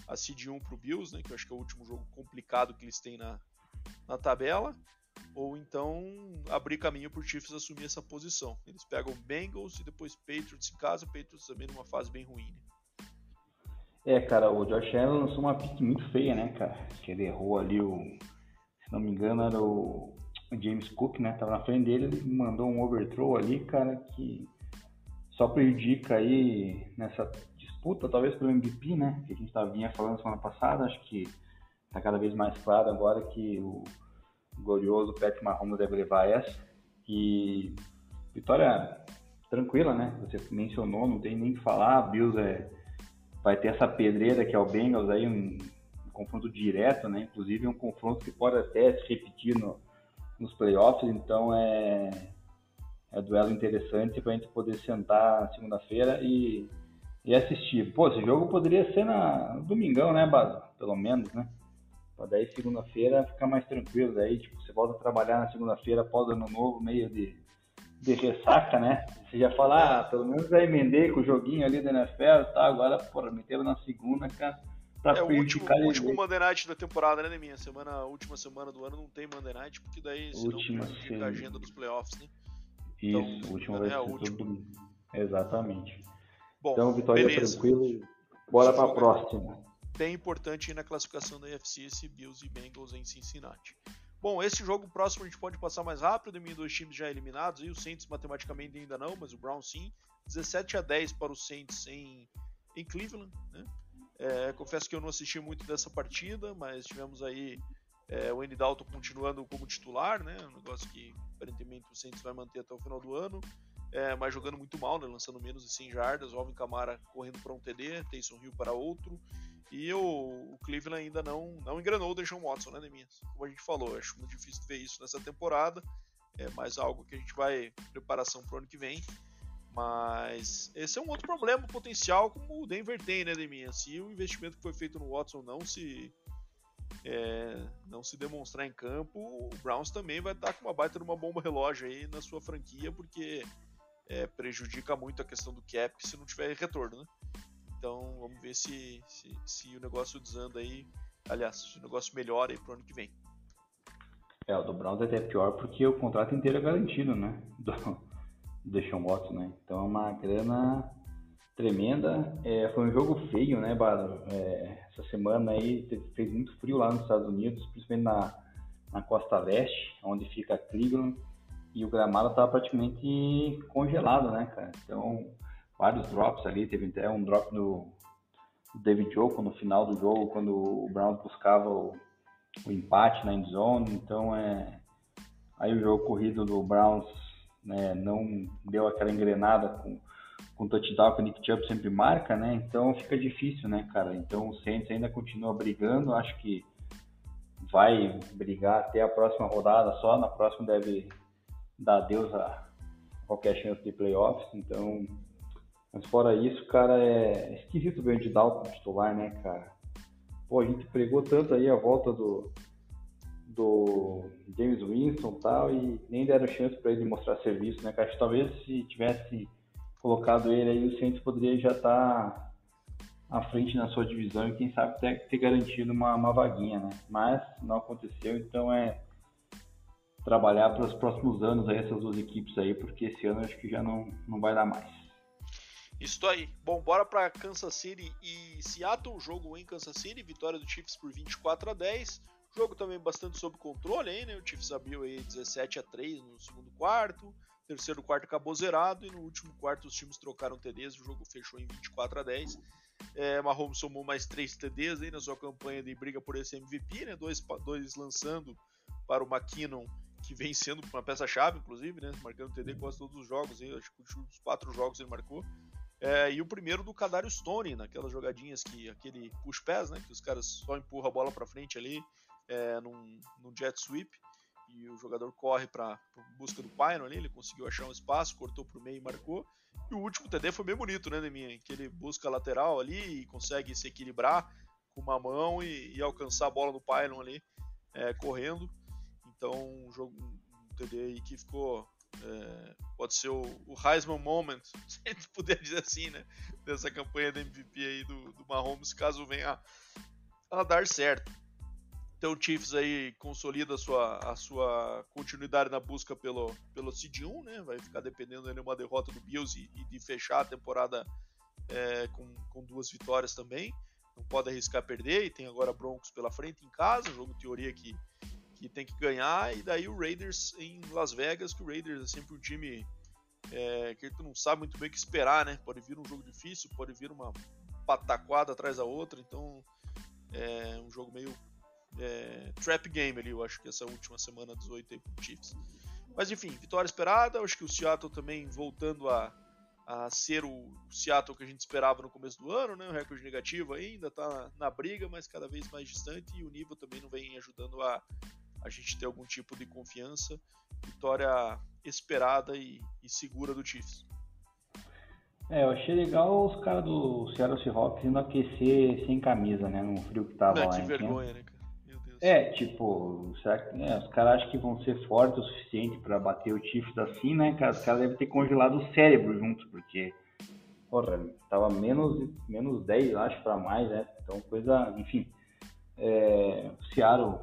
a seed 1 pro Bills, né, que eu acho que é o último jogo complicado que eles têm na, na tabela, ou então abrir caminho para o Chiefs assumir essa posição. Eles pegam Bengals e depois Patriots em casa, Patriots também numa fase bem ruim. Né? É, cara, o Josh Allen lançou uma pique muito feia, né, cara? Que ele errou ali o. Se não me engano, era o, o James Cook, né? Tava na frente dele, ele mandou um overthrow ali, cara, que só prejudica aí nessa disputa, talvez pelo MVP, né? Que a gente tava, vinha falando semana passada, acho que tá cada vez mais claro agora que o glorioso Patrick Mahomes deve levar essa. E vitória tranquila, né? Você mencionou, não tem nem que falar. Bills é, vai ter essa pedreira que é o Bengals aí, um, um confronto direto, né? Inclusive um confronto que pode até se repetir no, nos playoffs. Então é, é duelo interessante para a gente poder sentar segunda-feira e, e assistir. Pô, esse jogo poderia ser na, no domingão, né, Baso? Pelo menos, né? Pra daí segunda-feira ficar mais tranquilo. Daí, tipo, você volta a trabalhar na segunda-feira após ano novo, meio de, de ressaca, né? Você já fala, ah, pelo menos já emendei com o joguinho ali da NFL, tá? Agora, porra, meteu na segunda, cara. Pra é o último, o último Monday Night da temporada, né, minha semana, última semana do ano não tem Monday Night, porque daí última, não prejudica a agenda dos playoffs, né? Isso, então, última vez é a última. Exatamente. Bom, então, vitória beleza. tranquila. Bora pra próxima bem importante na classificação da UFC esse Bills e Bengals em Cincinnati. Bom, esse jogo próximo a gente pode passar mais rápido, em dois times já eliminados, e o Saints matematicamente ainda não, mas o Brown sim. 17 a 10 para o Saints em, em Cleveland. Né? É, confesso que eu não assisti muito dessa partida, mas tivemos aí é, o Andy Dalton continuando como titular, né? um negócio que aparentemente o Saints vai manter até o final do ano. É, mas jogando muito mal, né? lançando menos de 100 jardas, Alvin Kamara correndo para um TD, Taysom Hill para outro, e o, o, Cleveland ainda não, não engrenou o Deshaun Watson, né, Deminhas? Como a gente falou, acho muito difícil ver isso nessa temporada. É mais algo que a gente vai preparação para o ano que vem. Mas esse é um outro problema potencial como o Denver tem, né, Deminhas? Se o investimento que foi feito no Watson não se é, não se demonstrar em campo, o Browns também vai estar com uma baita de uma bomba relógio aí na sua franquia, porque é, prejudica muito a questão do cap se não tiver retorno, né? Então vamos ver se, se, se o negócio desanda aí. Aliás, se o negócio melhora aí pro ano que vem. É, o do Browns é até pior porque o contrato inteiro é garantido, né? (laughs) Do, do Deshaun Watson, né? Então é uma grana tremenda. É, foi um jogo feio, né, Bado? É, essa semana aí fez muito frio lá nos Estados Unidos, principalmente na, na costa leste, onde fica Cleveland, e o gramado estava praticamente congelado, né, cara? Então vários drops ali, teve até um drop no David Joko no final do jogo, quando o Browns buscava o, o empate na endzone, então é aí o jogo corrido do Browns né, não deu aquela engrenada com com touchdown que o Nick Chubb sempre marca, né? Então fica difícil, né, cara? Então o Saints ainda continua brigando, acho que vai brigar até a próxima rodada só, na próxima deve dar adeus a qualquer chance de playoffs, então mas fora isso, cara, é esquisito ver o Andy Dalton titular, né, cara? Pô, a gente pregou tanto aí a volta do, do James Winston e tal, e nem deram chance para ele mostrar serviço, né, cara? Talvez se tivesse colocado ele aí, o Saints poderia já estar tá à frente na sua divisão e quem sabe até ter garantido uma, uma vaguinha, né? Mas não aconteceu, então é trabalhar para os próximos anos aí essas duas equipes aí, porque esse ano acho que já não, não vai dar mais. Isso aí. Bom, bora para Kansas City e Seattle, jogo em Kansas City, vitória do Chiefs por 24 a 10. Jogo também bastante sob controle aí, né? O Chiefs abriu aí 17 a 3 no segundo quarto, terceiro quarto acabou zerado e no último quarto os times trocaram TDs, o jogo fechou em 24 a 10. É, Mahomes somou mais 3 TDs aí na sua campanha de briga por esse MVP, né? Dois, dois lançando para o McKinnon, que vem sendo uma peça-chave, inclusive, né? Marcando TD quase todos os jogos, aí, acho que os quatro jogos ele marcou. É, e o primeiro do Kadarius Stone, naquelas jogadinhas que aquele push pass, né, que os caras só empurram a bola para frente ali é, num, num, jet sweep e o jogador corre para busca do Pyron ali, ele conseguiu achar um espaço, cortou para o meio e marcou. E o último TD foi bem bonito, né, Neminha? Que ele busca a lateral ali e consegue se equilibrar com uma mão e, e alcançar a bola no Pyron ali é, correndo. Então, um jogo um TD aí que ficou É, pode ser o, o Heisman Moment, (laughs) se a gente puder dizer assim, né? Dessa campanha da MVP aí do, do Mahomes, caso venha a, a dar certo. Então o Chiefs aí consolida a sua, a sua continuidade na busca pelo, pelo Seed 1, né? Vai ficar dependendo de uma derrota do Bills e, e de fechar a temporada é, com, com duas vitórias também. Não pode arriscar perder e tem agora Broncos pela frente em casa, jogo teoria que, que tem que ganhar, e daí o Raiders em Las Vegas, que o Raiders é sempre um time é, que tu não sabe muito bem o que esperar, né? Pode vir um jogo difícil, pode vir uma pataquada atrás da outra, então é um jogo meio é, trap game ali, eu acho que essa última semana 18 aí pro Chiefs. Mas enfim, vitória esperada, acho que o Seattle também voltando a, a ser o Seattle que a gente esperava no começo do ano, né? O recorde negativo ainda está na, na, briga, mas cada vez mais distante e o nível também não vem ajudando a, a gente ter algum tipo de confiança. Vitória esperada e, e segura do Chiefs. É, eu achei legal os caras do Seattle Seahawks indo aquecer sem camisa, né? No frio que tava é, lá. Que vergonha, né, cara? É, tipo, será que, né, os caras acham que vão ser fortes o suficiente para bater o Chiefs assim, né, cara? Os caras devem ter congelado o cérebro juntos, porque, porra, tava menos, menos 10, acho, para mais, né? Então, coisa, enfim. É, o Seattle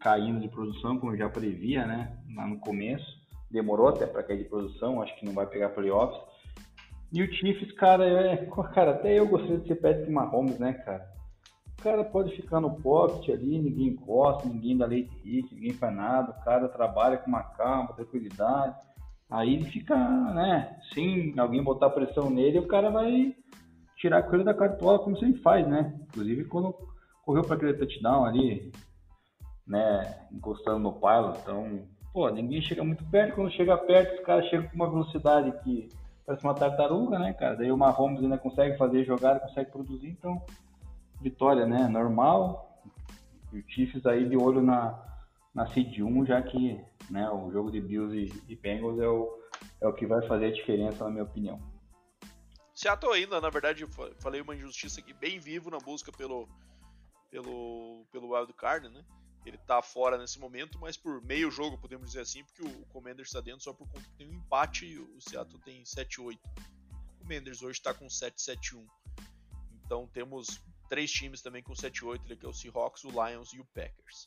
caindo de produção, como eu já previa, né, lá no começo. Demorou até para cair de produção, acho que não vai pegar playoffs. E o Chiefs, cara, é, cara, até eu gostaria de ser Patrick Mahomes, né, cara? O cara pode ficar no pocket ali, ninguém encosta, ninguém dá leite hit, ninguém faz nada, o cara trabalha com uma calma, tranquilidade. Aí ele fica, né, sem alguém botar pressão nele, o cara vai tirar a coisa da cartola como sempre faz, né? Inclusive quando correu para aquele touchdown ali, né, encostando no pilot, então, pô, ninguém chega muito perto, quando chega perto, os caras chegam com uma velocidade que parece uma tartaruga, né, cara? Daí o Mahomes ainda consegue fazer jogada, consegue produzir, então vitória, né? Normal. E o Chiefs aí de olho na, na Seed 1, já que né, o jogo de Bills e, e Bengals é o, é o que vai fazer a diferença, na minha opinião. Seattle ainda, na verdade, falei uma injustiça aqui, bem vivo na busca pelo, pelo, pelo Wild Card, né? Ele tá fora nesse momento, mas por meio jogo, podemos dizer assim, porque o Commanders está dentro só por conta que tem um empate e o Seattle tem 7-8. O Commanders hoje está com 7-7-1. Então temos três times também com 7-8, que é o Seahawks, o Lions e o Packers.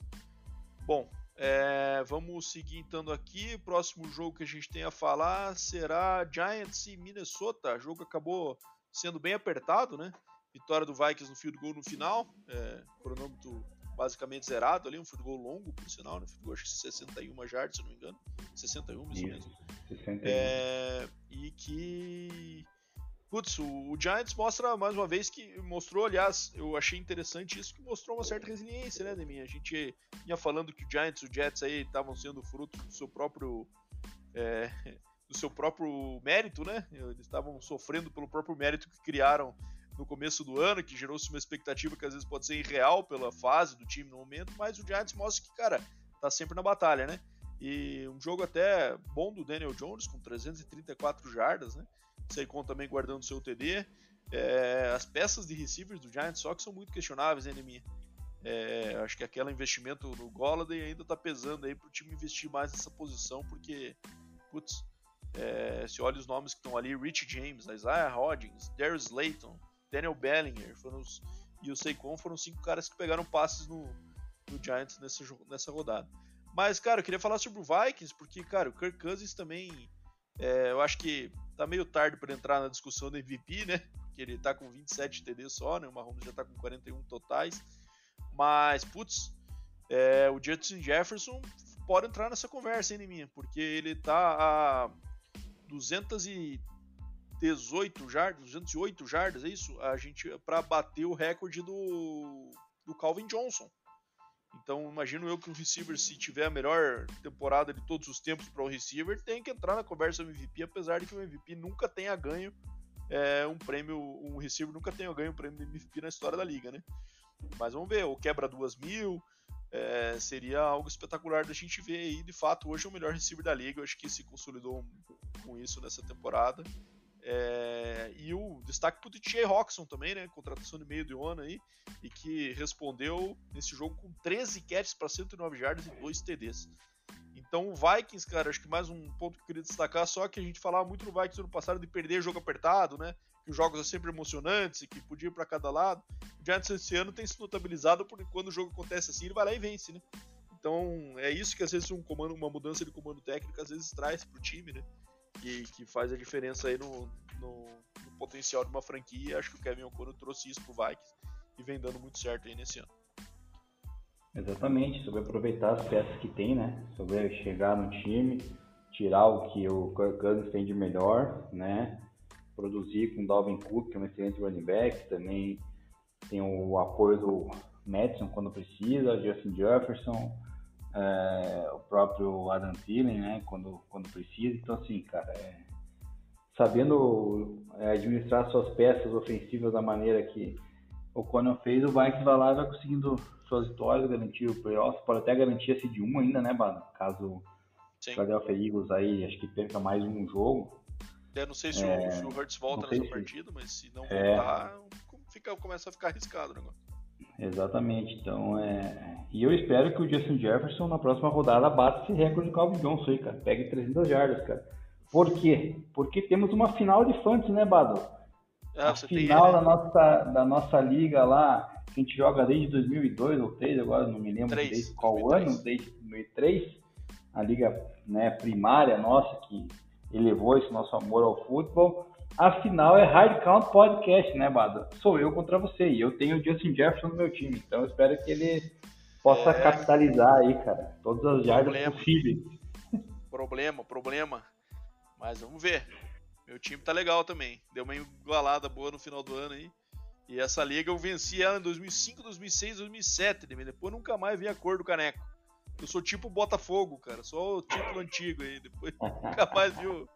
Bom, é, vamos seguir então aqui. O próximo jogo que a gente tem a falar será Giants e Minnesota. O jogo acabou sendo bem apertado, né? Vitória do Vikings no field goal no final. É, cronômetro basicamente zerado ali, um field goal longo, por sinal, né? Field goal acho que 61 jardas, se não me engano. 61, isso, isso mesmo. 61. É, e que Putz, o, o, Giants mostra mais uma vez que mostrou, aliás, eu achei interessante isso, que mostrou uma certa resiliência, né, Deminha? A gente ia falando que o Giants e o Jets aí estavam sendo fruto do seu próprio. É, (laughs) do seu próprio mérito, né? Eles estavam sofrendo pelo próprio mérito que criaram no começo do ano, que gerou-se uma expectativa que às vezes pode ser irreal pela fase do time no momento, mas o Giants mostra que, cara, tá sempre na batalha, né? E um jogo até bom do Daniel Jones, com 334 jardas, né? Saquon também guardando seu TD. É, as peças de receivers do Giants só que são muito questionáveis, hein, Neminha? É, acho que aquele investimento no Golladay ainda tá pesando aí pro time investir mais nessa posição, porque, putz, é, se olha os nomes que estão ali, Rich James, Isaiah Hodgins, Darius Slayton, Daniel Bellinger foram os, e o Saquon foram cinco caras que pegaram passes no, no Giants nessa, nessa rodada. Mas, cara, eu queria falar sobre o Vikings, porque, cara, o Kirk Cousins também, é, eu acho que tá meio tarde para entrar na discussão do MVP, né? Porque ele tá com 27 TD só, né? O Mahomes já tá com 41 totais. Mas, putz, é, o Justin Jefferson pode entrar nessa conversa, hein, minha? Porque ele tá a 218 jardas, 208 jardas, é isso? A gente para bater o recorde do, do Calvin Johnson. Então, imagino eu que o receiver, se tiver a melhor temporada de todos os tempos para o receiver, tem que entrar na conversa MVP, apesar de que o MVP nunca tenha ganho é, um prêmio, um receiver nunca tenha ganho um prêmio de MVP na história da liga, né? Mas vamos ver, o quebra duas mil, é, seria algo espetacular da gente ver aí, de fato, hoje é o melhor receiver da liga, eu acho que se consolidou com isso nessa temporada. É, e o destaque para o DJ Roxon também, né? Contratação de meio de ano aí, e que respondeu nesse jogo com 13 catches para 109 jardas e 2 TDs. Então o Vikings, cara, acho que mais um ponto que eu queria destacar, só que a gente falava muito no Vikings no passado de perder jogo apertado, né? Que os jogos são sempre emocionantes e que podia ir para cada lado. O Giants esse ano tem se notabilizado porque quando o jogo acontece assim, ele vai lá e vence, né? Então é isso que às vezes um comando, uma mudança de comando técnico às vezes traz pro time, né? Que, que faz a diferença aí no, no, no potencial de uma franquia. Acho que o Kevin O'Connor trouxe isso pro Vikings e vem dando muito certo aí nesse ano. Exatamente, sobre aproveitar as peças que tem, né? Sobre chegar no time, tirar o que o Kirk Cousins tem de melhor, né? Produzir com o Dalvin Cook, que é um excelente running back, também tem o apoio do Madison quando precisa, Justin Jefferson, é, o próprio Adam Thielen, né, quando, quando precisa. Então, assim, cara, é, sabendo é, administrar suas peças ofensivas da maneira que o Conan fez, o Vikings vai lá e vai conseguindo suas vitórias, garantir o playoff, pode até garantir a seed 1 ainda, né, Bado? Caso o Philadelphia Eagles aí, acho que perca mais um jogo. Eu não sei se, é, o, se o Hurts volta nessa partida, mas se não é. voltar, fica, começa a ficar arriscado o negócio. Exatamente. Então, é... E eu espero que o Justin Jefferson na próxima rodada bata esse recorde do Calvin Johnson aí, cara. Pegue 300 jardas, cara. Por quê? Porque temos uma final de fantasy, né, Bado? É, a final tem... da, nossa, da nossa liga lá, que a gente joga desde 2002 ou 2003, agora não me lembro 3, desde qual 2003. ano, desde 2003. A liga né, primária nossa, que elevou esse nosso amor ao futebol. Afinal, é Hard Count Podcast, né, Bada? Sou eu contra você e eu tenho o Justin Jefferson no meu time, então eu espero que ele possa é... capitalizar aí, cara, todas as jardas possíveis. Problema, problema. Mas vamos ver. Meu time tá legal também. Deu uma igualada boa no final do ano aí. E essa liga eu venci ela em 2005, 2006, 2007. Depois nunca mais vi a cor do caneco. Eu sou tipo Botafogo, cara. Só o título antigo aí. Depois (laughs) nunca mais viu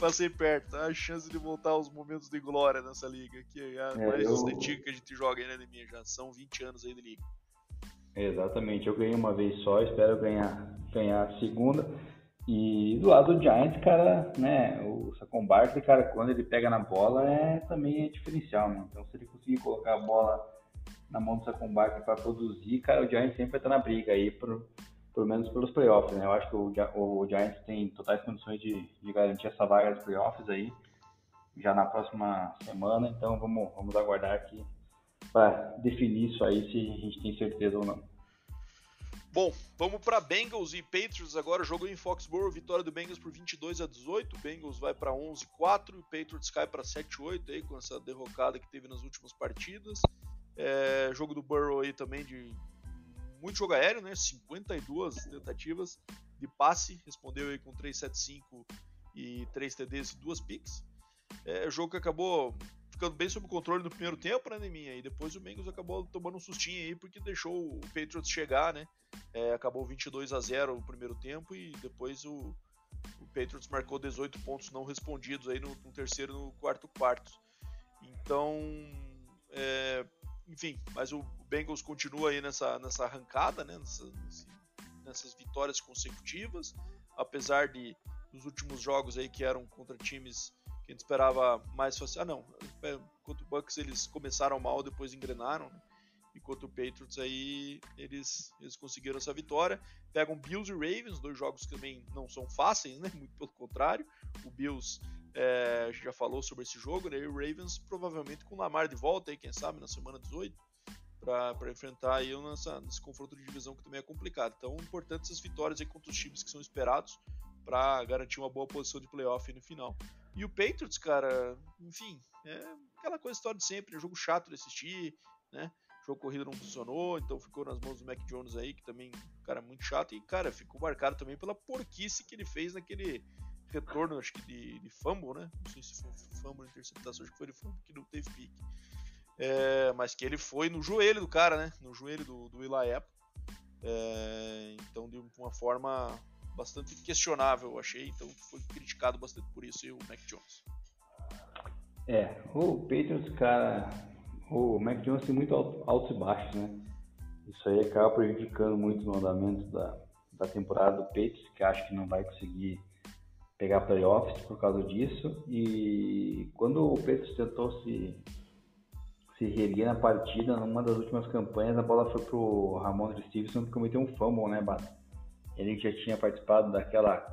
passei perto. Tá? A chance de voltar aos momentos de glória nessa liga, que é a é, mais eu... antiga que a gente joga aí na minha já são 20 anos aí de liga. Exatamente, eu ganhei uma vez só, espero ganhar, ganhar a segunda. E do lado do Giants, cara, né, o Sacon Barkley, cara, quando ele pega na bola, é também é diferencial, né? Então, se ele conseguir colocar a bola na mão do Sacon Barkley para produzir, cara, o Giants sempre vai estar na briga aí pro, pelo menos pelos playoffs, né? Eu acho que o, o Giants tem totais condições de, de garantir essa vaga dos playoffs aí já na próxima semana, então vamos, vamos aguardar aqui para definir isso aí se a gente tem certeza ou não. Bom, vamos para Bengals e Patriots agora. Jogo em Foxborough, vitória do Bengals por 22 a 18. O Bengals vai para 11-4 e Patriots cai para 7-8 aí com essa derrocada que teve nas últimas partidas. É, jogo do Burrow aí também de muito jogo aéreo, né? 52 tentativas de passe, respondeu aí com 375 e 3 TDs e 2 picks. É, jogo que acabou ficando bem sob controle no primeiro tempo, né, minha E depois o Bengals acabou tomando um sustinho aí porque deixou o Patriots chegar, né? É, acabou 22 a 0 no primeiro tempo e depois o, o Patriots marcou 18 pontos não respondidos aí no, no terceiro no quarto quarto. Então, é, enfim, mas o Bengals continua aí nessa, nessa arrancada, né? Nessa, nessas vitórias consecutivas, apesar de nos últimos jogos aí que eram contra times que a gente esperava mais fácil. Ah, não, é, contra o Bucks eles começaram mal, depois engrenaram, né? Enquanto o Patriots aí eles, eles conseguiram essa vitória. Pegam Bills e Ravens, dois jogos que também não são fáceis, né? (laughs) Muito pelo contrário. O Bills é, a gente já falou sobre esse jogo, né? E o Ravens provavelmente com o Lamar de volta aí, quem sabe, na semana 18, para enfrentar aí nessa, nesse confronto de divisão que também é complicado. Então, importante essas vitórias aí contra os times que são esperados para garantir uma boa posição de playoff no final. E o Patriots, cara, enfim, é aquela coisa história de sempre, é jogo chato de assistir, né? Jogo corrido não funcionou, então ficou nas mãos do Mac Jones aí, que também, cara, muito chato. E, cara, ficou marcado também pela porquice que ele fez naquele retorno, acho que de, de fumble, né? Não sei se foi fumble interceptação, acho que foi de fumble que não teve pique. É, mas que ele foi no joelho do cara, né? No joelho do, do Eli Apple. É, então, de uma forma bastante questionável, eu achei. Então, foi criticado bastante por isso e o Mac Jones. É, o Patriots, cara, o Mac Jones tem muito altos e baixos, né? Isso aí acaba prejudicando muito no andamento da, da temporada do Patriots, que acho que não vai conseguir pegar playoffs por causa disso. E quando o Patriots tentou se, se reerguer na partida, numa das últimas campanhas, a bola foi pro Ramon Stevenson que cometeu um fumble, né, Bata? Ele já tinha participado daquela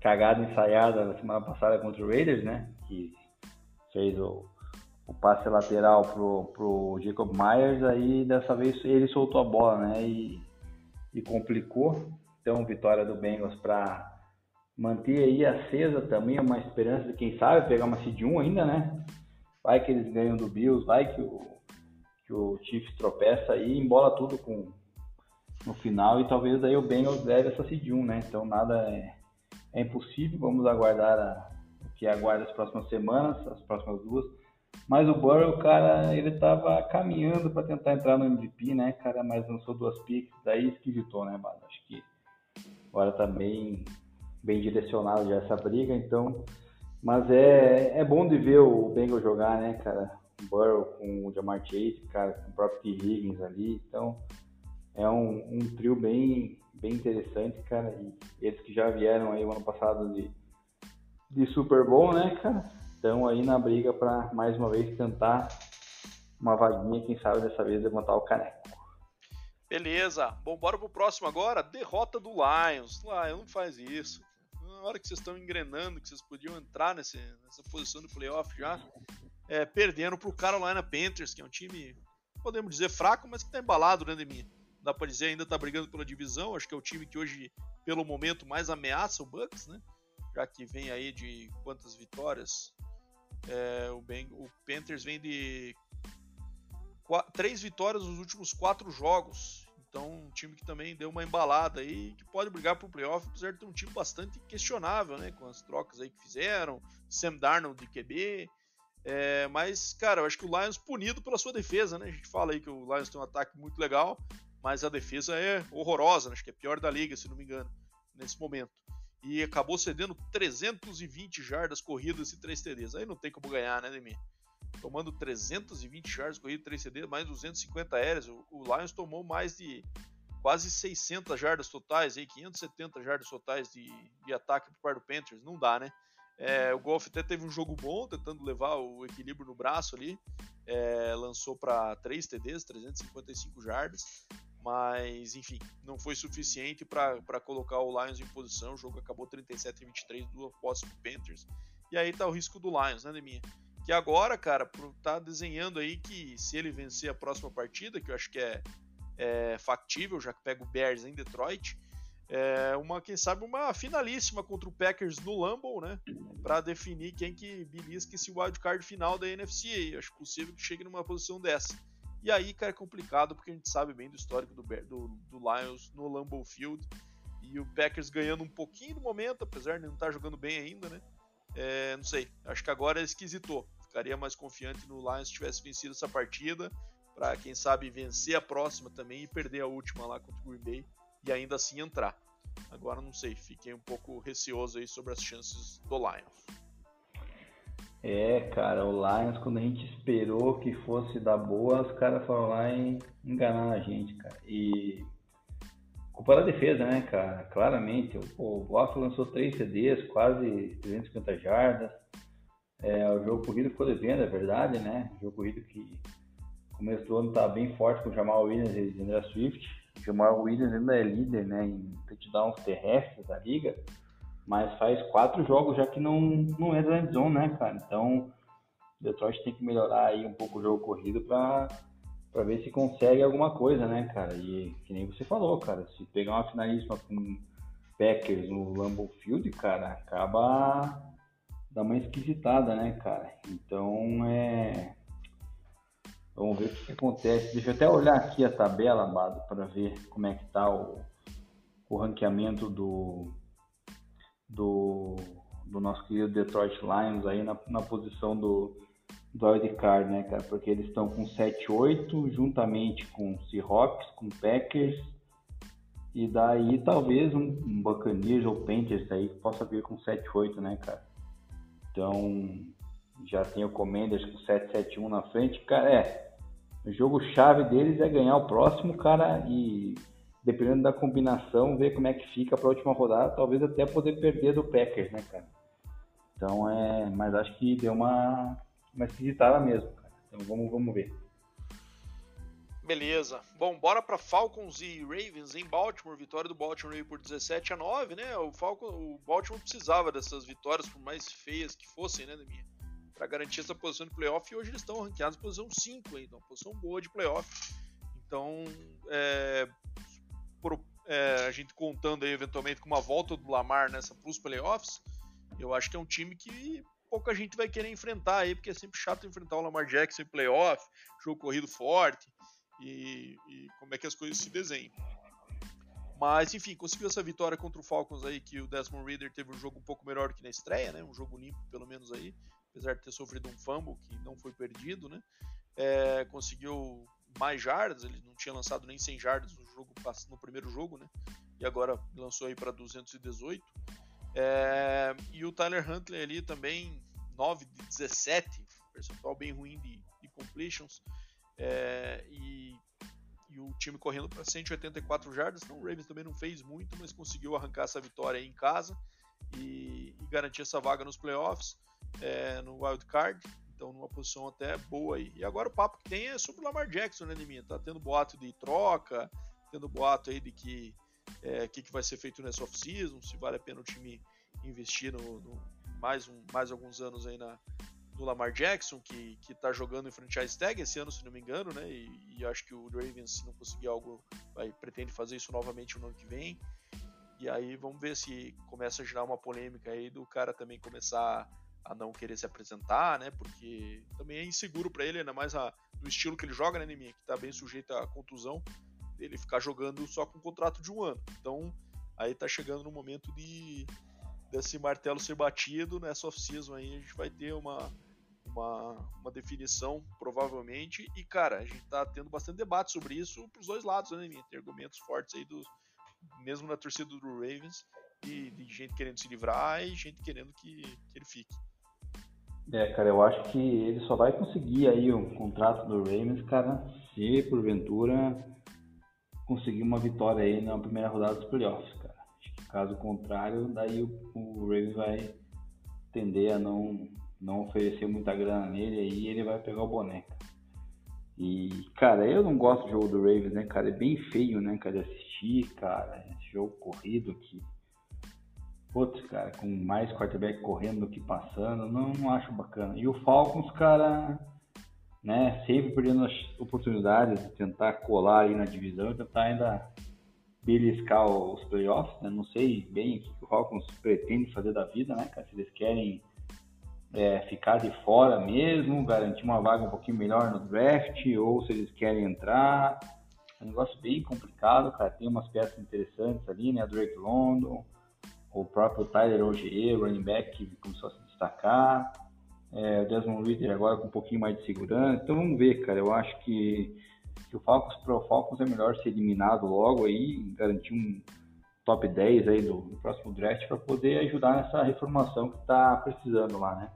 cagada ensaiada na semana passada contra o Raiders, né? Que fez o, o passe lateral pro, pro Jacob Myers, aí dessa vez ele soltou a bola, né? E, e complicou. Então, vitória do Bengals para manter aí acesa também uma esperança de quem sabe pegar uma seed 1 ainda, né? Vai que eles ganham do Bills, vai que o, que o Chiefs tropeça aí, embola tudo com no final e talvez daí o Bengals leve essa seed 1, né? Então nada é, é impossível, vamos aguardar a, o que aguarda as próximas semanas, as próximas duas. Mas o Burrow, cara, ele tava caminhando para tentar entrar no MVP, né, cara, mas lançou duas picks, daí esquisitou, né, mano? Acho que agora tá bem, bem direcionado já essa briga, então. Mas é, é bom de ver o Bengals jogar, né, cara? O Burrow com o Jamar Chase, cara, com o próprio T. Higgins ali, então é um, um trio bem, bem interessante, cara. E eles que já vieram aí o ano passado de, de Super Bowl, né, cara? Estão aí na briga para mais uma vez tentar uma vaguinha, quem sabe dessa vez levantar o caneco. Beleza. Bom, bora pro próximo agora. Derrota do Lions. Lions não faz isso. Na hora que vocês estão engrenando, que vocês podiam entrar nesse, nessa posição de playoff já, é, perdendo pro Carolina Panthers, que é um time, podemos dizer, fraco, mas que tá embalado, né, de mim dá para dizer, ainda está brigando pela divisão. Acho que é o time que hoje, pelo momento, mais ameaça o Bucks, né? Já que vem aí de quantas vitórias? É, o, ben, o Panthers vem de três vitórias nos últimos quatro jogos. Então, um time que também deu uma embalada aí, que pode brigar pro playoff, apesar de ter um time bastante questionável, né? Com as trocas aí que fizeram, Sam Darnold de QB. É, mas, cara, eu acho que o Lions punido pela sua defesa, né? A gente fala aí que o Lions tem um ataque muito legal, mas a defesa é horrorosa, né? acho que é pior da liga, se não me engano, nesse momento. E acabou cedendo 320 jardas corridas e 3 TDs. Aí não tem como ganhar, né, Demi? Tomando 320 jardas corridas e 3 TDs, mais 250 aéreas. O, Lions tomou mais de quase 600 jardas totais, aí, 570 jardas totais de, de ataque por parte do Panthers. Não dá, né? É, o Golf até teve um jogo bom, tentando levar o equilíbrio no braço ali. É, lançou para 3 TDs, 355 jardas mas enfim, não foi suficiente para colocar o Lions em posição. O jogo acabou 37 a 23, duas posses pro Panthers. E aí tá o risco do Lions, né, Deminha? Que agora, cara, tá desenhando aí que se ele vencer a próxima partida, que eu acho que é, é factível, já que pega o Bears em Detroit, é uma, quem sabe, uma finalíssima contra o Packers no Lambeau, né? Para definir quem que belisca esse wildcard final da NFC. Eu acho possível que chegue numa posição dessa. E aí, cara, é complicado porque a gente sabe bem do histórico do, do, do Lions no Lambeau Field. E o Packers ganhando um pouquinho no momento, apesar de não estar jogando bem ainda, né? É, não sei, acho que agora é esquisitou. Ficaria mais confiante no Lions se tivesse vencido essa partida, para quem sabe vencer a próxima também e perder a última lá contra o Green Bay e ainda assim entrar. Agora não sei, fiquei um pouco receoso aí sobre as chances do Lions. É, cara, o Lions, quando a gente esperou que fosse dar boa, os caras foram lá e enganaram a gente, cara. E culpa da defesa, né, cara? Claramente. O Goff lançou três CDs, quase 350 jardas. É, o jogo corrido ficou devendo, é verdade, né? O jogo corrido que começo do ano tá bem forte com o Jamal Williams e o André Swift. O Jamal Williams ainda é líder, né, em touchdowns terrestres da liga mas faz quatro jogos já que não, não é da zone, né, cara? Então, Detroit tem que melhorar aí um pouco o jogo corrido para para ver se consegue alguma coisa, né, cara? E que nem você falou, cara, se pegar uma finalíssima com Packers no Lambeau Field, cara, acaba dá uma esquisitada, né, cara? Então, é Vamos ver o que, que acontece. Deixa eu até olhar aqui a tabela, Amado, para ver como é que tá o, o ranqueamento do do, do nosso querido Detroit Lions aí na, na posição do, do wildcard, né, cara? Porque eles estão com 7-8, juntamente com Seahawks, com Packers, e daí talvez um, um Buccaneers ou Panthers aí que possa vir com 7-8, né, cara? Então, já tem o Commanders com 7-7-1 na frente. Cara, é, o jogo chave deles é ganhar o próximo, cara, e dependendo da combinação, ver como é que fica para a última rodada, talvez até poder perder do Packers, né, cara? Então é, mas acho que deu uma uma esquisitada mesmo, cara. Então vamos, vamos ver. Beleza. Bom, bora para Falcons e Ravens em Baltimore. Vitória do Baltimore por 17 a 9, né? O Falcon, o Baltimore precisava dessas vitórias, por mais feias que fossem, né, minha, para garantir essa posição de playoff. E hoje eles estão ranqueados na posição 5, então, posição boa de playoff. Então, é, por, é, a gente contando aí eventualmente com uma volta do Lamar nessa os playoffs, eu acho que é um time que pouca gente vai querer enfrentar aí, porque é sempre chato enfrentar o Lamar Jackson em playoff, jogo corrido forte e, e como é que as coisas se desenham. Mas, enfim, conseguiu essa vitória contra o Falcons aí, que o Desmond Reader teve um jogo um pouco melhor que na estreia, né? Um jogo limpo, pelo menos aí, apesar de ter sofrido um fumble que não foi perdido, né? É, conseguiu mais jardas, ele não tinha lançado nem 100 jardas no, jogo, no primeiro jogo, né? E agora lançou aí para 218. É, e o Tyler Huntley ali também, 9 de 17, percentual bem ruim de, de completions. É, e, e, o time correndo para 184 jardas. Então o Ravens também não fez muito, mas conseguiu arrancar essa vitória em casa e, e garantir essa vaga nos playoffs é, no wild card. Então numa posição até boa aí. E agora o papo que tem é sobre o Lamar Jackson, né, Liminha? Tá tendo boato de troca, tendo boato aí de que é, que, que vai ser feito nessa off-season, se vale a pena o time investir no, no mais, um, mais alguns anos aí na, no Lamar Jackson, que, que tá jogando em franchise tag esse ano, se não me engano, né? E, e acho que o Ravens, se não conseguir algo, vai, pretende fazer isso novamente no ano que vem. E aí vamos ver se começa a gerar uma polêmica aí do cara também começar a não querer se apresentar, né? Porque também é inseguro para ele, ainda mais a, no estilo que ele joga, né, Neminha? Que tá bem sujeito à contusão, ele ficar jogando só com um contrato de um ano. Então, aí tá chegando no momento de desse martelo ser batido nessa off-season aí, a gente vai ter uma, uma, uma definição, provavelmente. E, cara, a gente tá tendo bastante debate sobre isso pros dois lados, né, Minha? Tem argumentos fortes aí, do, mesmo na torcida do Ravens, de, de gente querendo se livrar e gente querendo que, que ele fique. É, cara, eu acho que ele só vai conseguir aí um contrato do Ravens, cara, se porventura conseguir uma vitória aí na primeira rodada dos playoffs, cara. Caso contrário, daí o, o Ravens vai tender a não, não oferecer muita grana nele aí ele vai pegar o boneco. E, cara, eu não gosto do jogo do Ravens, né, cara? É bem feio, né, cara, de assistir, cara. Esse jogo corrido aqui. Putz, cara, com mais quarterback correndo do que passando, não, não acho bacana. E o Falcons, cara, né, sempre perdendo as oportunidades de tentar colar aí na divisão e tentar ainda beliscar os playoffs, né? Não sei bem o que o Falcons pretende fazer da vida, né, cara? Se eles querem é, ficar de fora mesmo, garantir uma vaga um pouquinho melhor no draft, ou se eles querem entrar. É um negócio bem complicado, cara. Tem umas peças interessantes ali, né? Drake London, o próprio Tyler Ogier, running back, que começou a se destacar. É, o Desmond Reader agora com um pouquinho mais de segurança. Então vamos ver, cara. Eu acho que que o Falcons pro Falcons é melhor ser eliminado logo aí, garantir um top 10 aí do, do próximo draft para poder ajudar nessa reformação que está precisando lá, né?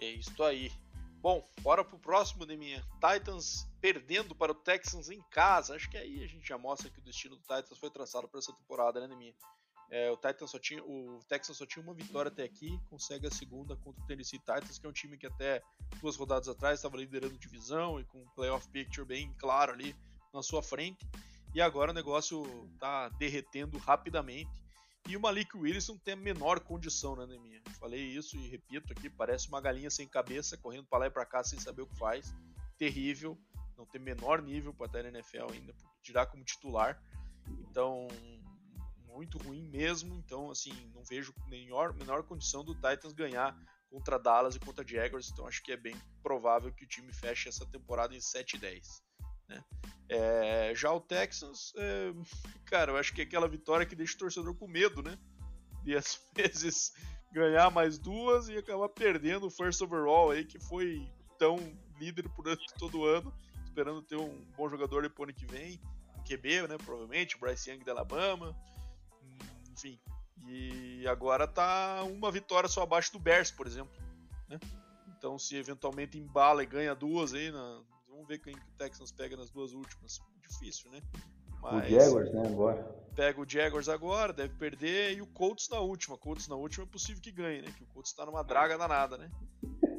É isso aí. Bom, bora pro próximo, Neminha. Titans perdendo para o Texans em casa. Acho que aí a gente já mostra que o destino do Titans foi traçado para essa temporada, né, Neminha? É, o Titans só tinha, o Texas só tinha uma vitória até aqui, consegue a segunda contra o Tennessee Titans, que é um time que até duas rodadas atrás estava liderando divisão e com um playoff picture bem claro ali na sua frente. E agora o negócio está derretendo rapidamente. E o Malik Willis não tem a menor condição, né, Neminha? Falei isso e repito aqui, parece uma galinha sem cabeça, correndo para lá e para cá sem saber o que faz. Terrível, não tem menor nível para estar na NFL ainda, tirar como titular. Então, muito ruim mesmo, então assim, não vejo menor, menor condição do Titans ganhar contra Dallas e contra Jaguars, então acho que é bem provável que o time feche essa temporada em 7-10. Né? É, já o Texans, é, cara, eu acho que é aquela vitória que deixa o torcedor com medo, né? De às (laughs) vezes ganhar mais duas e acabar perdendo o first overall aí, que foi tão líder por todo ano, esperando ter um bom jogador depois ano que vem, QB, né? Provavelmente, o Bryce Young da Alabama enfim. E agora tá uma vitória só abaixo do Bears, por exemplo. Né? Então, se eventualmente embala e ganha duas aí, na... vamos ver quem o Texans pega nas duas últimas. Difícil, né? Mas o Jaguars, né, agora. Pega o Jaguars agora, deve perder, e o Colts na última. Colts na última é possível que ganhe, né? Que o Colts tá numa draga danada, né?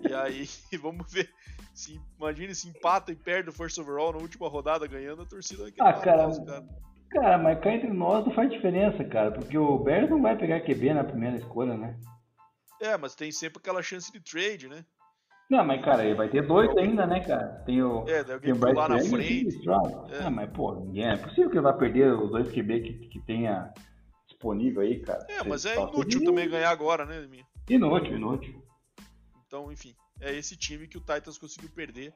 E aí, (laughs) vamos ver. Se, imagine se empata e perde o first overall na última rodada ganhando, a torcida vai querer ah, cara, cara. Cara, mas cá entre nós não faz diferença, cara, porque o Bears não vai pegar QB na primeira escolha, né? É, mas tem sempre aquela chance de trade, né? Não, mas cara, ele vai ter dois ainda, né, cara? Tem o. É, tem o Bryce lá na frente. É. Ah, mas pô, ninguém. É possível que ele vai perder os dois QB que, que tenha disponível aí, cara. É, mas é inútil também ganhar agora, né, minha? Inútil, inútil. Então, enfim, é esse time que o Titans conseguiu perder.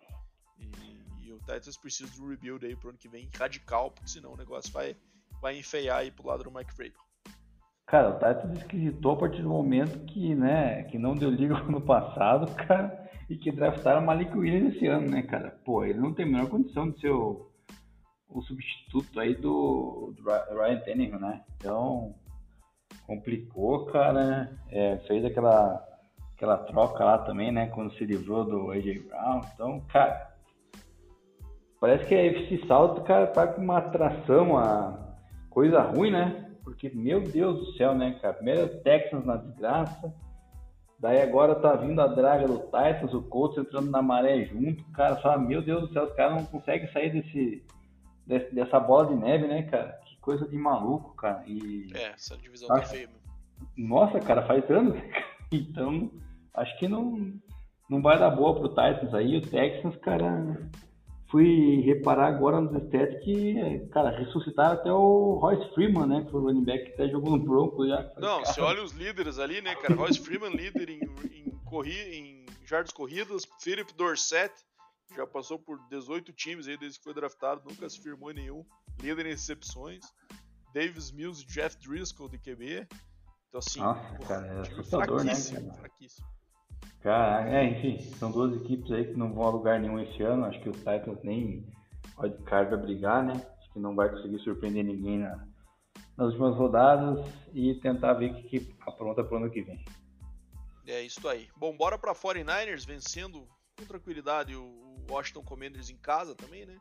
E, e o Titans precisa de um rebuild aí pro ano que vem radical, porque senão o negócio vai, vai enfeiar aí pro lado do Mike Vrabel. Cara, o Titans esquisitou a partir do momento que, né, que não deu liga (laughs) no passado, cara e que draftaram Malik Williams esse ano, né, cara? Pô, ele não tem a menor condição de ser o, o substituto aí do, do Ryan Tannehill, né? Então, complicou, cara. É, fez aquela, aquela troca lá também, né? Quando se livrou do AJ Brown. Então, cara, parece que a FC South, cara, tá com uma atração, a coisa ruim, né? Porque, meu Deus do céu, né, cara? Primeiro Texans na desgraça. Daí agora tá vindo a draga do Titans, o Colts entrando na maré junto. Cara, fala, meu Deus do céu, os caras não conseguem sair desse, desse, dessa bola de neve, né, cara? Que coisa de maluco, cara. E... É, essa divisão tá feia, meu. Nossa, cara, faz anos. Então, acho que não, não vai dar boa pro Titans aí. O Texans, cara, fui reparar agora nos stats que, cara, ressuscitaram até o Royce Freeman, né? Que foi o running back que até jogou no Broncos já. Não, cara. você olha os líderes ali, né, cara? Royce Freeman, líder em, em, corri, em jardas corridas. Philip Dorsett, já passou por 18 times aí desde que foi draftado, nunca se firmou em nenhum. Líder em recepções. Davis Mills e Jeff Driscoll de QB. Então, assim, Nossa, cara, é assustador, né? Cara? Fraquíssimo. Cara, é, enfim, são duas equipes aí que não vão a lugar nenhum esse ano. Acho que o Titans nem pode vai brigar, né? Acho que não vai conseguir surpreender ninguém na, nas últimas rodadas e tentar ver o que, que apronta pro ano que vem. É isso aí. Bom, bora pra 49ers vencendo com tranquilidade o Washington Commanders em casa também, né?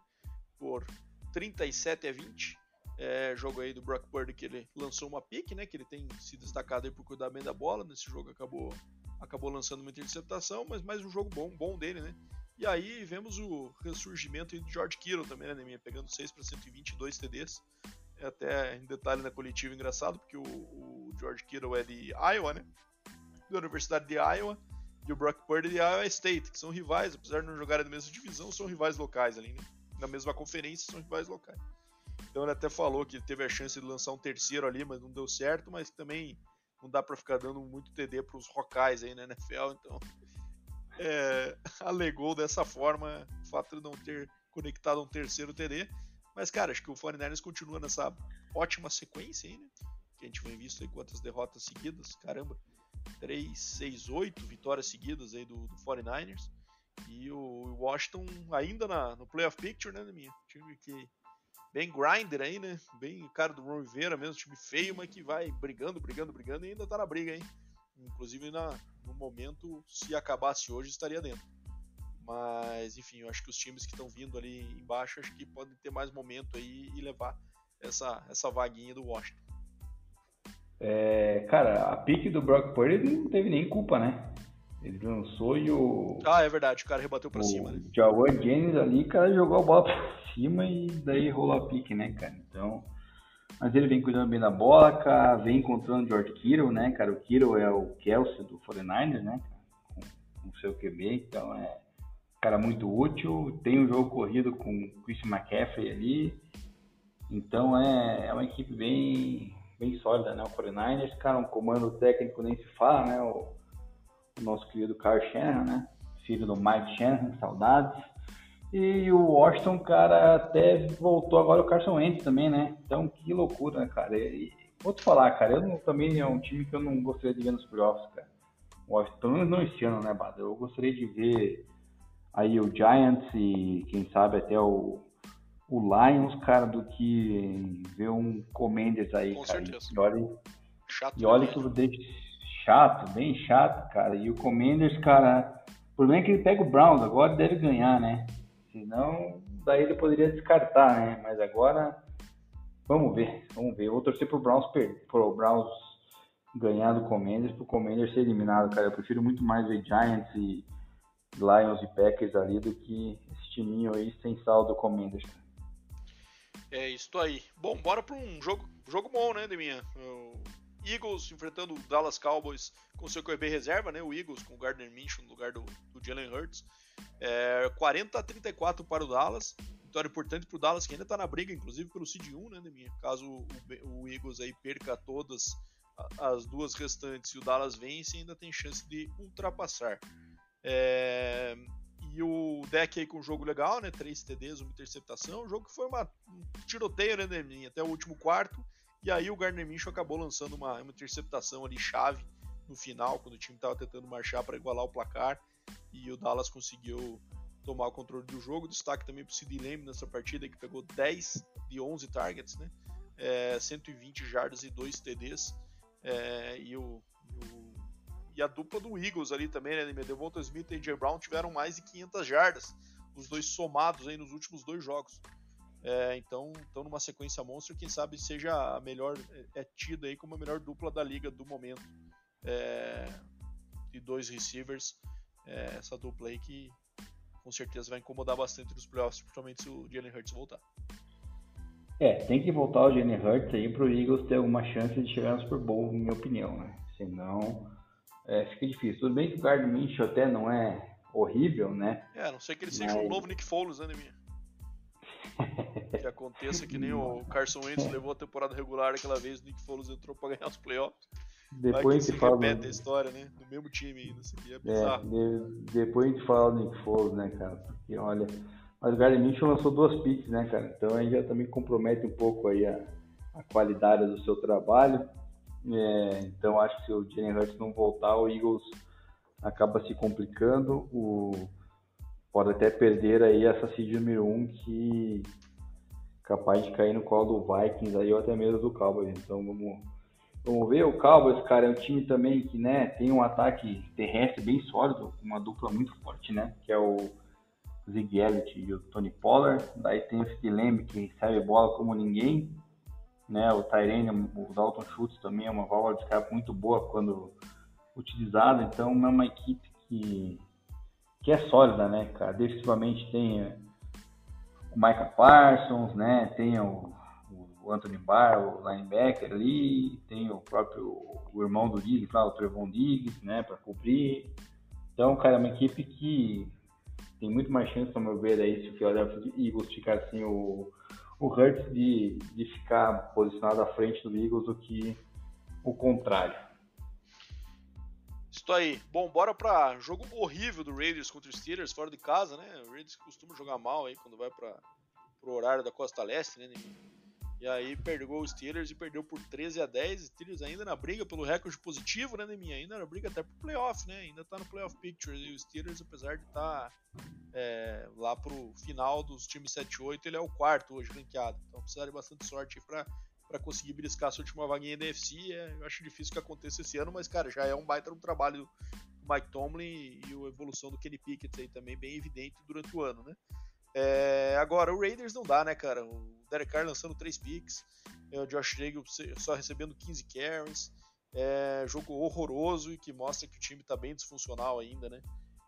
Por 37 a 20. É, jogo aí do Brock Purdy que ele lançou uma pique, né? Que ele tem se destacado aí por cuidar bem da bola. Nesse jogo acabou acabou lançando uma interceptação, mas mais um jogo bom, bom dele, né? E aí vemos o ressurgimento do George Kittle também, né, Neminha? Pegando 6 para 122 TDs. É até em detalhe na coletiva engraçado, porque o, o, George Kittle é de Iowa, né? Da Universidade de Iowa. E o Brock Purdy de Iowa State, que são rivais, apesar de não jogarem na mesma divisão, são rivais locais ali, né? Na mesma conferência, são rivais locais. Então ele até falou que teve a chance de lançar um terceiro ali, mas não deu certo, mas também não dá para ficar dando muito TD para os rocais aí na NFL, então é, (laughs) alegou dessa forma o fato de não ter conectado um terceiro TD. Mas, cara, acho que o 49ers continua nessa ótima sequência aí, né? Que a gente vem visto aí quantas derrotas seguidas, caramba, 3, 6, 8 vitórias seguidas aí do, do 49ers. E o Washington ainda na, no playoff picture, né, minha? Time que bem grinder aí, né? Bem cara do Ron Rivera mesmo, time feio, mas que vai brigando, brigando, brigando e ainda tá na briga, hein? Inclusive na, no momento, se acabasse hoje, estaria dentro. Mas, enfim, eu acho que os times que estão vindo ali embaixo, acho que podem ter mais momento aí e levar essa, essa vaguinha do Washington. É, cara, a pique do Brock Purdy não teve nem culpa, né? Ele lançou e o. Ah, é verdade, o cara rebateu pra o cima, né? O Jawan Jennings ali, o cara jogou a bola pra cima e daí rolou a pique, né, cara? Então. Mas ele vem cuidando bem da bola, cara, vem encontrando o George Kittle, né, cara? O Kittle é o Kelsey do 49ers, né? Com o seu QB, então é cara muito útil. Tem um jogo corrido com o Chris McCaffrey ali. Então é, é uma equipe bem, bem sólida, né? O 49ers, cara, um comando técnico nem se fala, né? O, o nosso querido Carl Shannon, né? Filho do Mike Shannon, saudades. E o Washington, cara, até voltou agora o Carson Wentz também, né? Então, que loucura, né, cara? E, vou te falar, cara, eu não, também é um time que eu não gostaria de ver nos playoffs, cara. O Washington, pelo menos não esse ano, né, Bada? Eu gostaria de ver aí o Giants e, quem sabe, até o, o Lions, cara, do que ver um Commanders aí, Com cara. Certeza. E olha, chato, e olha que deixo chato, bem chato, cara. E o Commanders, cara, o problema é que ele pega o Browns, agora deve ganhar, né? Senão, daí ele poderia descartar, né? Mas agora, vamos ver, vamos ver. Eu vou torcer pro Browns, pro Browns ganhar do Commanders, pro Commanders ser eliminado, cara. Eu prefiro muito mais ver Giants e Lions e Packers ali do que esse timinho aí sem saldo Commanders. É isso aí. Bom, bora para um jogo, jogo bom, né, Deminha? Eagles enfrentando o Dallas Cowboys com seu QB reserva, né? O Eagles com o Gardner Minshew no lugar do, do Jalen Hurts. É, 40 a 34 para o Dallas. Vitória importante para o Dallas, que ainda está na briga, inclusive pelo Seed 1, né, Deminha? Caso o, o Eagles aí perca todas as duas restantes e o Dallas vence, ainda tem chance de ultrapassar. É, e o deck aí com um jogo legal, né? Três TDs, uma interceptação. Um jogo que foi uma, um tiroteio, né, Deminha? Até o último quarto. E aí o Gardner Minshew acabou lançando uma, uma interceptação ali chave no final, quando o time estava tentando marchar para igualar o placar. E o Dallas conseguiu tomar o controle do jogo. Destaque também para o Sid Lamb nessa partida, que pegou 10 de 11 targets, né? É, 120 jardas e 2 TDs. É, e, o, o, e, a dupla do Eagles ali também, né? Devonta Smith e AJ Brown tiveram mais de 500 jardas, os dois somados aí nos últimos dois jogos. É, então, estão numa sequência monstro, quem sabe seja a melhor, é, é tida aí como a melhor dupla da liga do momento. É, de dois receivers, é, essa dupla aí que com certeza vai incomodar bastante nos playoffs, principalmente se o Jalen Hurts voltar. É, tem que voltar o Jalen Hurts aí pro Eagles ter alguma chance de chegar no Super Bowl, na minha opinião, né? Senão, é, fica difícil. Tudo bem que o Gardner Minshew até não é horrível, né? É, a não ser que ele seja Mas... um novo Nick Foles, né, minha? (laughs) que aconteça que nem o Carson Wentz levou a temporada regular aquela vez, o Nick Foles entrou pra ganhar os playoffs. Depois a gente fala. repete a história, né? Do mesmo time ainda. Isso aqui é, é bizarro. É, de, depois a gente fala do Nick Foles, né, cara? Porque olha. Mas o Minshew lançou duas picks, né, cara? Então aí já também compromete um pouco aí a, a qualidade do seu trabalho. É, então acho que se o Jalen Hurts não voltar, o Eagles acaba se complicando. O, pode até perder aí essa seed número 1 um, que capaz de cair no colo do Vikings aí ou até mesmo do Cowboys. Então vamos, vamos ver. O Cowboys, cara, é um time também que né, tem um ataque terrestre bem sólido, uma dupla muito forte, né? Que é o Zig Elliott e o Tony Pollard. Daí tem o Stilembe, que recebe bola como ninguém. Né? O Tyrene, o Dalton Schultz também é uma válvula de escape muito boa quando utilizada. Então é uma equipe que, que é sólida, né, cara? Defensivamente tem o Micah Parsons, né? Tem o, o Anthony Barr, o linebacker ali, tem o próprio o irmão do Diggs lá, o Trevon Diggs, né, para cobrir. Então, cara, é uma equipe que tem muito mais chance, ao meu ver, aí, se o Philadelphia Eagles ficar assim, o, o Hurts de, de ficar posicionado à frente do Eagles do que o contrário. Isso aí. Bom, bora para jogo horrível do Raiders contra os Steelers fora de casa, né? O Raiders costuma jogar mal aí quando vai para o horário da Costa Leste, né? E aí perdeu os Steelers e perdeu por 13 a 10. Steelers ainda na briga pelo recorde positivo, né, Neminha? Ainda na briga até pro playoff, né? Ainda tá no playoff picture. E o Steelers, apesar de estar tá, é, lá pro final dos times 7-8, ele é o quarto hoje ranqueado. Então precisa de bastante sorte para para conseguir beliscar a sua última vaguinha NFC. É, eu acho difícil que aconteça esse ano, mas, cara, já é um baita um trabalho do Mike Tomlin e a evolução do Kenny Pickett aí também bem evidente durante o ano, né? É, agora, o Raiders não dá, né, cara? O Derek Carr lançando 3 picks, é, o Josh Jacobs só recebendo 15 carries, é, jogo horroroso e que mostra que o time tá bem disfuncional ainda, né?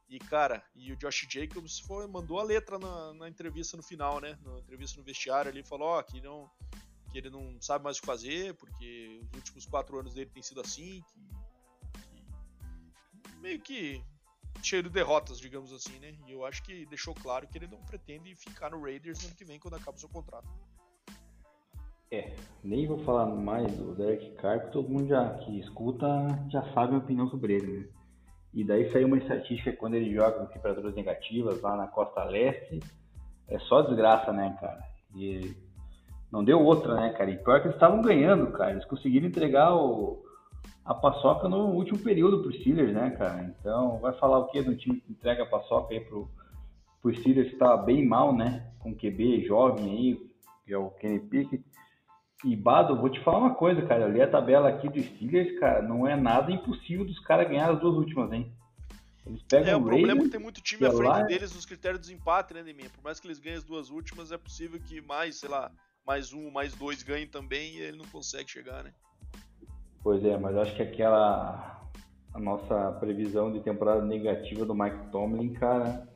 E, cara, e o Josh Jacobs foi, mandou a letra na, na entrevista no final, né? Na entrevista no vestiário ali, falou ó, que, não, que ele não sabe mais o que fazer, porque os últimos quatro anos dele tem sido assim, que, que meio que cheio de derrotas, digamos assim, né? E eu acho que deixou claro que ele não pretende ficar no Raiders no ano que vem quando acaba o seu contrato. É, nem vou falar mais do Derek Carr, porque todo mundo já que escuta já sabe a opinião sobre ele, né? E daí saiu uma estatística quando ele joga com temperaturas negativas lá na costa leste, é só desgraça, né, cara? E não deu outra, né, cara? E pior que eles estavam ganhando, cara. Eles conseguiram entregar o, a paçoca no último período pro Steelers, né, cara? Então, vai falar o que do time que entrega a paçoca aí pro, pro Steelers que tá bem mal, né? Com QB jovem aí, que é o Kenny Pickett. E Bado, vou te falar uma coisa, cara. Eu li a tabela aqui do Steelers, cara. Não é nada impossível dos caras ganhar as duas últimas, hein? Eles pegam é, o problema é que tem muito time à frente lá... deles nos critérios de desempate, né, Deminha? Por mais que eles ganhem as duas últimas, é possível que mais, sei lá, mais um, mais dois ganhem também e ele não consegue chegar, né? Pois é, mas acho que aquela a nossa previsão de temporada negativa do Mike Tomlin, cara,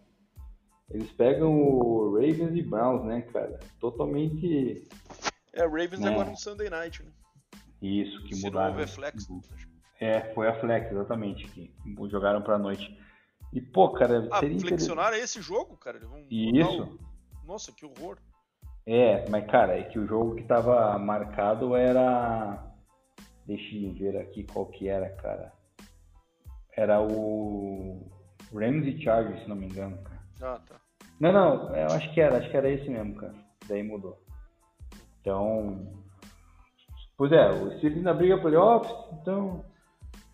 eles pegam o Ravens e Browns, né, cara? Totalmente. É, Ravens né? agora no Sunday Night, né? Isso, que Se mudaram. Não flex. É, foi a flex, exatamente, que jogaram pra noite. E, pô, cara, ah, seria flexionaram esse jogo, cara? Isso. O... Nossa, que horror. É, mas, cara, é que o jogo que tava marcado era. Deixa eu ver aqui qual que era, cara. Era o Rams e Chargers, se não me engano, cara. Ah, tá. Não, não, eu acho que era, acho que era esse mesmo, cara. Daí mudou. Então. Pois é, o Steelers na briga playoffs, então.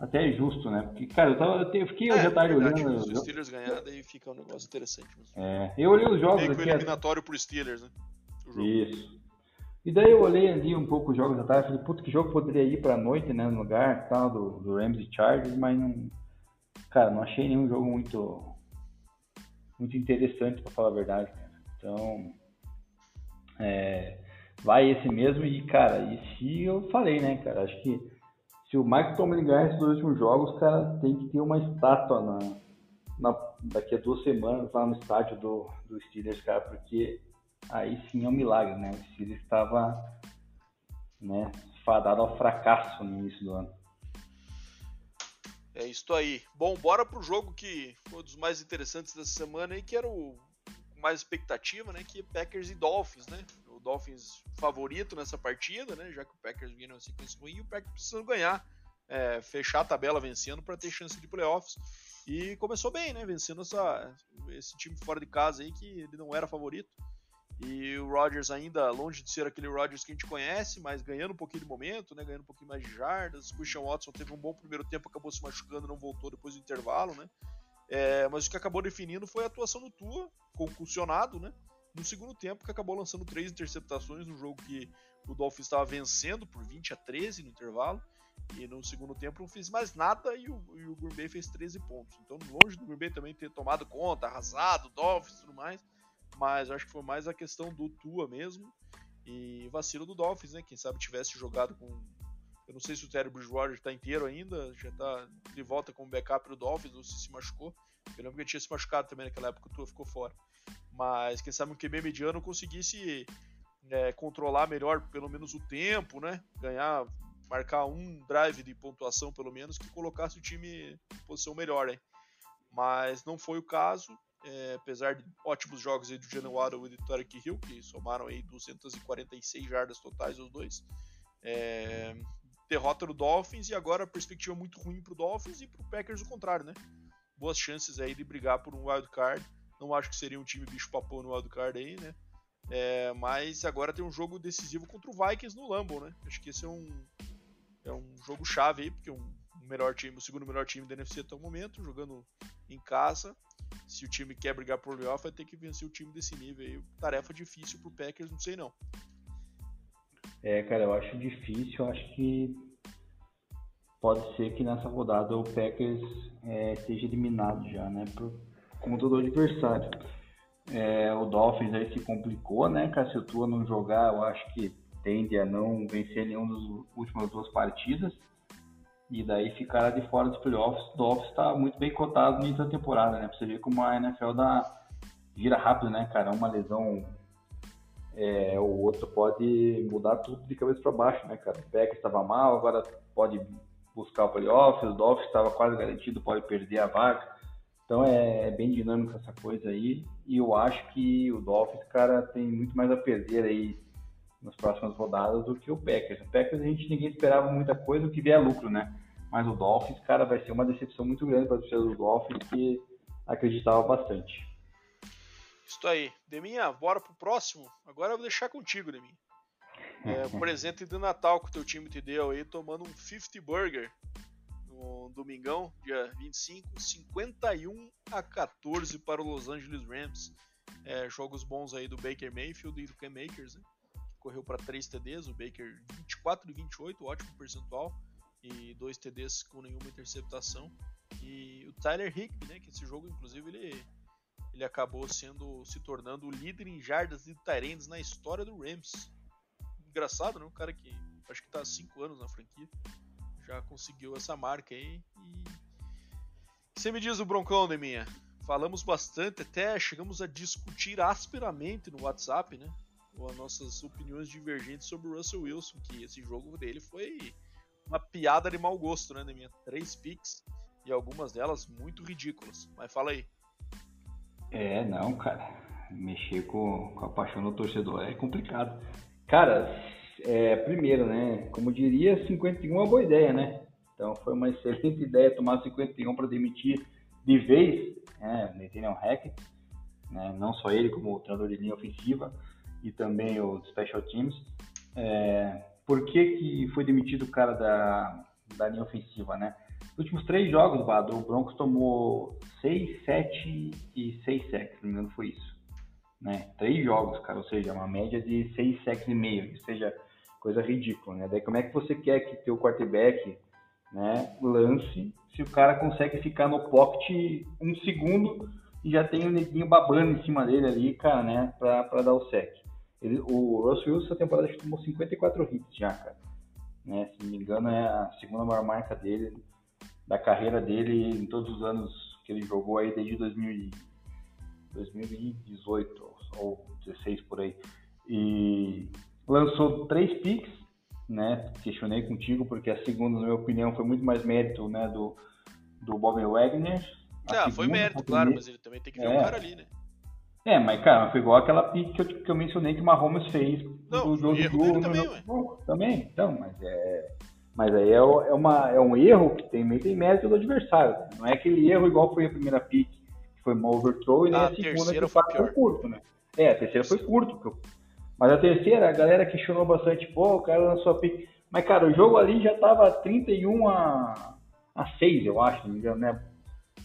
Até é justo, né? Porque, cara, eu, tava, eu fiquei hoje é, à tarde olhando. Se os Steelers ganhar, daí fica um negócio interessante. Mesmo. É, eu olhei os jogos. Meio que eliminatório pro Steelers, né? Isso. E daí eu olhei ali um pouco os jogos da tarde falei, puta, que jogo poderia ir pra noite, né? No lugar tal, do, do Rams e Chargers, mas não. Cara, não achei nenhum jogo muito muito interessante, para falar a verdade. Cara. Então, é, vai esse mesmo e, cara, e se eu falei, né, cara, acho que se o Mike Tomlin ganhar esses dois últimos jogos, cara, tem que ter uma estátua na, na, daqui a duas semanas lá no estádio do, do Steelers, cara, porque aí sim é um milagre, né? O Steelers estava, né, fadado ao fracasso no início do ano. É isso aí. Bom, bora pro jogo que foi um dos mais interessantes dessa semana aí, que era o mais expectativa, né? Que é Packers e Dolphins, né? O Dolphins favorito nessa partida, né? Já que o Packers vinha numa sequência ruim e o Packers precisando ganhar, é, fechar a tabela vencendo para ter chance de playoffs. E começou bem, né? Vencendo essa, esse time fora de casa aí que ele não era favorito. E o Rodgers ainda longe de ser aquele Rodgers que a gente conhece, mas ganhando um pouquinho de momento, né? Ganhando um pouquinho mais de jardas. O Christian Watson teve um bom primeiro tempo, acabou se machucando, não voltou depois do intervalo, né? É, mas o que acabou definindo foi a atuação do Tua, concussionado, né? No segundo tempo, que acabou lançando três interceptações no jogo que o Dolphins estava vencendo por 20 a 13 no intervalo. E no segundo tempo não fez mais nada e o, e o fez 13 pontos. Então, longe do Bay também ter tomado conta, arrasado, Dolphins e tudo mais mas acho que foi mais a questão do Tua mesmo e vacilo do Dolphins, né? Quem sabe tivesse jogado com. Eu não sei se o Terry Bridgewater está inteiro ainda, já está de volta com o backup do Dolphins, ou se se machucou. Eu lembro que ele tinha se machucado também naquela época, o Tua ficou fora. Mas quem sabe um QB mediano conseguisse é, controlar melhor pelo menos o tempo, né? Ganhar, marcar um drive de pontuação pelo menos que colocasse o time em posição melhor, hein? Mas não foi o caso é, apesar de ótimos jogos aí do Waddle e do Tarek Hill, que somaram aí 246 jardas totais os dois. É, derrota do Dolphins e agora a perspectiva muito ruim para o Dolphins e para o Packers o contrário, né? Boas chances aí de brigar por um wild card. Não acho que seria um time bicho papão no wild card aí, né? É, mas agora tem um jogo decisivo contra o Vikings no Lambeau, né? Acho que esse é um, é um jogo chave aí, porque um, um melhor time, o segundo melhor time da NFC até o momento, jogando em casa se o time quer brigar por playoff, vai ter que vencer o time desse nível aí. Tarefa difícil pro Packers, não sei não. É, cara, eu acho difícil, eu acho que pode ser que nessa rodada o Packers é, seja eliminado já, né, por conta do adversário. É, o Dolphins aí se complicou, né, cara, se o Tua não jogar, eu acho que tende a não vencer nenhuma das últimas duas partidas e daí ficará de fora dos playoffs. O Dolphins está muito bem cotado no início da temporada, né? Pra você ver como a NFL dá, gira rápido, né, cara? Uma lesão é, o outro pode mudar tudo de cabeça para baixo, né, cara? O Packers estava mal, agora pode buscar o playoffs, o Dolphins estava quase garantido, pode perder a vaga. Então é, é, bem dinâmico essa coisa aí. E eu acho que o Dolphins, cara, tem muito mais a perder aí nas próximas rodadas do que o Packers. O Packers a gente ninguém esperava muita coisa, o que vier lucro, né? Mas o Dolphins, cara, vai ser uma decepção muito grande para a torcida do Dolphins que acreditava bastante. Isso aí. Deminha, bora pro próximo? Agora eu vou deixar contigo, Deminha. É, (laughs) o presente de Natal que o teu time te deu aí, tomando um 50 Burger no domingão, dia 25, 51 a 14 para o Los Angeles Rams. É, jogos bons aí do Baker Mayfield e do Cam Makers, né? Correu para 3 TDs, o Baker 24 e 28, ótimo percentual e dois TDs com nenhuma interceptação. E o Tyler Higby, né, que esse jogo inclusive ele, ele acabou sendo se tornando o líder em jardas de Tyrands na história do Rams. Engraçado, né? Um cara que acho que está há 5 anos na franquia já conseguiu essa marca aí e Você me diz o Broncão, Deminha? Falamos bastante, até chegamos a discutir asperamente no WhatsApp, né? As nossas opiniões divergentes sobre o Russell Wilson, que esse jogo dele foi uma piada de mau gosto, né, Deminha? Três picks e algumas delas muito ridículas. Mas fala aí. É, não, cara. Mexer com, com a paixão do torcedor é complicado. Cara, é, primeiro, né? Como diria, 51 é uma boa ideia, né? Então foi uma (laughs) excelente ideia tomar 51 para demitir de vez né, Nathaniel Hackett, né, não só ele, como o treinador de linha ofensiva e também os special teams. É, por que, que foi demitido o cara da, da linha ofensiva, né? Nos últimos três jogos, Bado, o Broncos tomou 6, 7 e 6 sacks, se não me engano foi isso. Né? Três jogos, cara, ou seja, uma média de 6 sacks e meio, ou seja, coisa ridícula, né? Daí como é que você quer que teu quarterback né, lance se o cara consegue ficar no pocket um segundo e já tem o neguinho babando em cima dele ali, cara, né, pra, pra dar o sec. Ele, o Russell Wilson essa temporada acho que tomou 54 hits já, cara. Né, se não me engano é a segunda maior marca dele, da carreira dele em todos os anos que ele jogou aí desde 2000, 2018 ou 16 por aí. E lançou três picks, né? Questionei contigo porque a segunda, na minha opinião, foi muito mais mérito, né, do do Bob Wagner. Ah, foi mérito, claro, mas ele também tem que ver é. o cara ali, né? É, mas cara, foi igual aquela pick que eu, que eu mencionei que o Mahomes fez Não, do jogo do também, no, também, então, mas é mas aí é, é, uma, é um erro que tem, tem mérito do adversário. Não é aquele erro igual foi a primeira pick, que foi uma overthrow, e nem ah, a segunda que foi, foi curto, né? É, a terceira foi curto. Mas a terceira, a galera questionou bastante, pô, o cara lançou a pick. Mas, cara, o jogo ali já tava 31 a, a 6, eu acho, não me engano, né?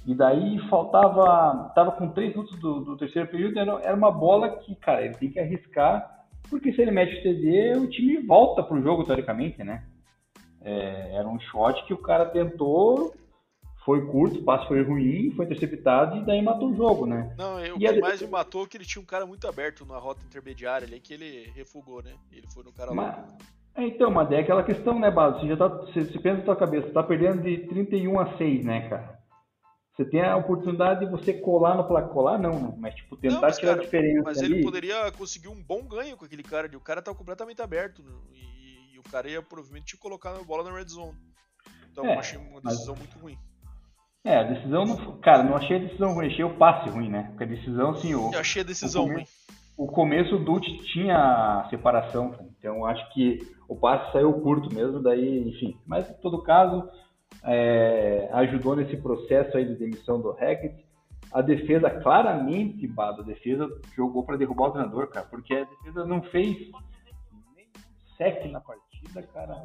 E daí faltava. Tava com 3 minutos do, do terceiro período, era, era uma bola que, cara, ele tem que arriscar, porque se ele mete o TD, o time volta pro jogo, teoricamente, né? É, era um shot que o cara tentou, foi curto, o passe foi ruim, foi interceptado e daí matou o jogo, né? Não, o que mais me matou é que ele tinha um cara muito aberto na rota intermediária ali, que ele refugou, né? Ele foi no cara mas, É, então, mas é aquela questão, né, Bado? Você já tá, você, você pensa na sua cabeça, você tá perdendo de 31 a 6, né, cara? Você tem a oportunidade de você colar no placar, colar não, né? Mas tipo, tentar não, mas, tirar cara, a diferença Mas ali. ele poderia conseguir um bom ganho com aquele cara, o cara tá completamente aberto e o cara ia provavelmente te colocar na bola na red zone. Então é, eu achei uma decisão mas... muito ruim. É, a decisão não. Cara, não achei a decisão ruim, achei o passe ruim, né? Porque a decisão, assim. O, eu achei a decisão o ruim. O começo do Dutch tinha separação, então acho que o passe saiu curto mesmo, daí, enfim. Mas em todo caso, é, ajudou nesse processo aí de demissão do Hackett. A defesa, claramente, Bado, a defesa jogou para derrubar o treinador, cara, porque a defesa não fez nem sec na partida cara.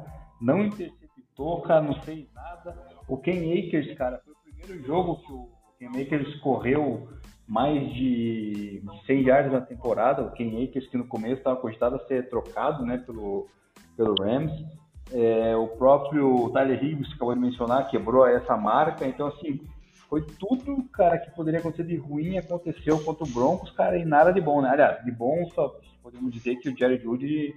Não interceptou, cara, não fez nada. O Ken Akers, cara, foi o primeiro jogo que o Ken Akers correu mais de 100 yards na temporada. O Ken Akers, que no começo estava cogitado a ser trocado, né, pelo, pelo Rams. É, o próprio Tyler Higgs, que acabou de mencionar, quebrou essa marca. Então, assim, foi tudo, cara, que poderia acontecer de ruim aconteceu contra o Broncos, cara, e nada de bom, né? Aliás, de bom só podemos dizer que o Jerry Judy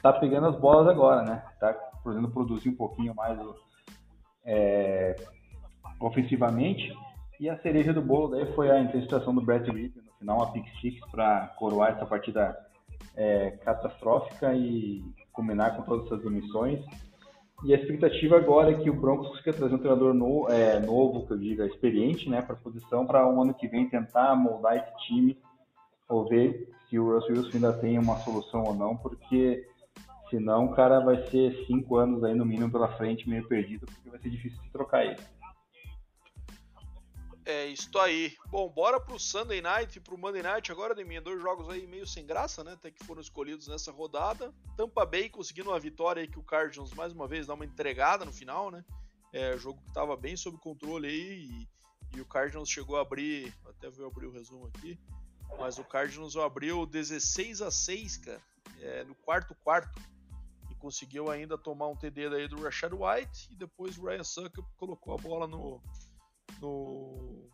tá pegando as bolas agora, né? Tá podendo produzir um pouquinho mais é, ofensivamente. E a cereja do bolo daí foi a interceptação do Brett Reed no final, a pick six para coroar essa partida é, catastrófica e combinar com todas essas demissões. E a expectativa agora é que o Broncos consiga trazer um treinador no, é, novo, que eu diga, experiente, né, para a posição, para o um ano que vem tentar moldar esse time ou ver se o Russell Wilson ainda tem uma solução ou não, porque Senão o cara vai ser cinco anos aí no mínimo pela frente, meio perdido, porque vai ser difícil de trocar ele. É isso aí. Bom, bora pro Sunday Night e pro Monday Night agora, Deminha. Dois jogos aí meio sem graça, né? Até que foram escolhidos nessa rodada. Tampa Bay conseguindo uma vitória aí que o Cardinals mais uma vez dá uma entregada no final, né? É, jogo que tava bem sob controle aí e, e o Cardinals chegou a abrir, até vou abrir o resumo aqui, mas o Cardinals abriu 16 a 6, cara, é, no quarto quarto conseguiu ainda tomar um TD daí do Rashad White e depois o Ryan Sucker colocou a bola no, no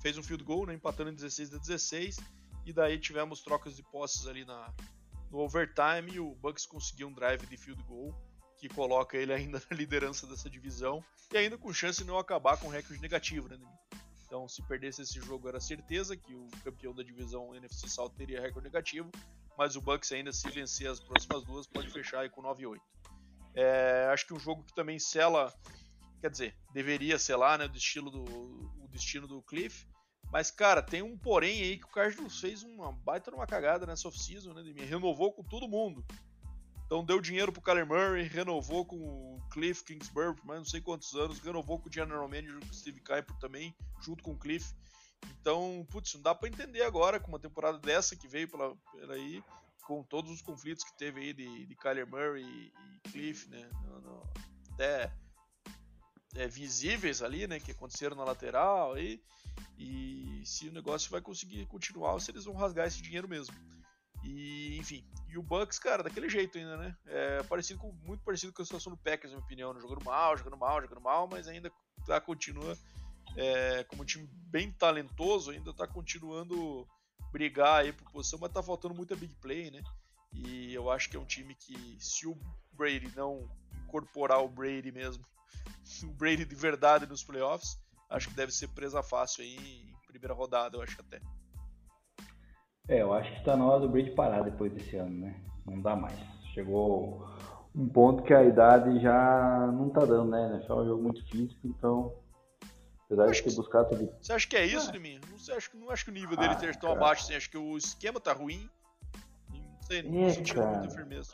fez um field goal, né, empatando em 16 a 16 e daí tivemos trocas de posses ali na no overtime e o Bucks conseguiu um drive de field goal que coloca ele ainda (laughs) na liderança dessa divisão e ainda com chance de não acabar com recorde negativo, né? Então, se perdesse esse jogo, era certeza que o campeão da divisão NFC South teria recorde negativo, mas o Bucks ainda se vencer as próximas duas pode fechar aí com 9-8. É, acho que um jogo que também sela, quer dizer, deveria selar, né, o destino do, o destino do Cliff, mas, cara, tem um porém aí que o Cardinals fez uma baita numa cagada nessa off-season, né? Renovou com todo mundo. Então deu dinheiro pro Kyler Murray, renovou com o Cliff Kingsbury por mais não sei quantos anos, renovou com o General Manager o Steve Kuiper também, junto com o Cliff. Então, putz, não dá para entender agora com uma temporada dessa que veio pela, pela aí, com todos os conflitos que teve aí de, de Kyler Murray e, e Cliff, né? Até é, visíveis ali, né? Que aconteceram na lateral e, e se o negócio vai conseguir continuar ou se eles vão rasgar esse dinheiro mesmo. E, enfim, e o Bucks, cara, daquele jeito ainda, né? É parecido com, muito parecido com a situação do Packers, na minha opinião. Né? Jogando mal, jogando mal, jogando mal, mas ainda tá, continua é, como um time bem talentoso, ainda tá continuando brigar aí por posição, mas tá faltando muita big play, né? E eu acho que é um time que, se o Brady não incorporar o Brady mesmo, o Brady de verdade nos playoffs, acho que deve ser presa fácil aí em primeira rodada, eu acho até. É, eu acho que está na hora do Brady parar depois desse ano, né? Não dá mais. Chegou um ponto que a idade já não tá dando, né? É um jogo muito físico, então. Apesar de ter buscado tudo. Você acha que é isso, ah. mim? Não, acho, não acho que o nível dele ah, esteja tão abaixo assim. Acho que o esquema tá ruim. Não sei, não é, senti muita firmeza.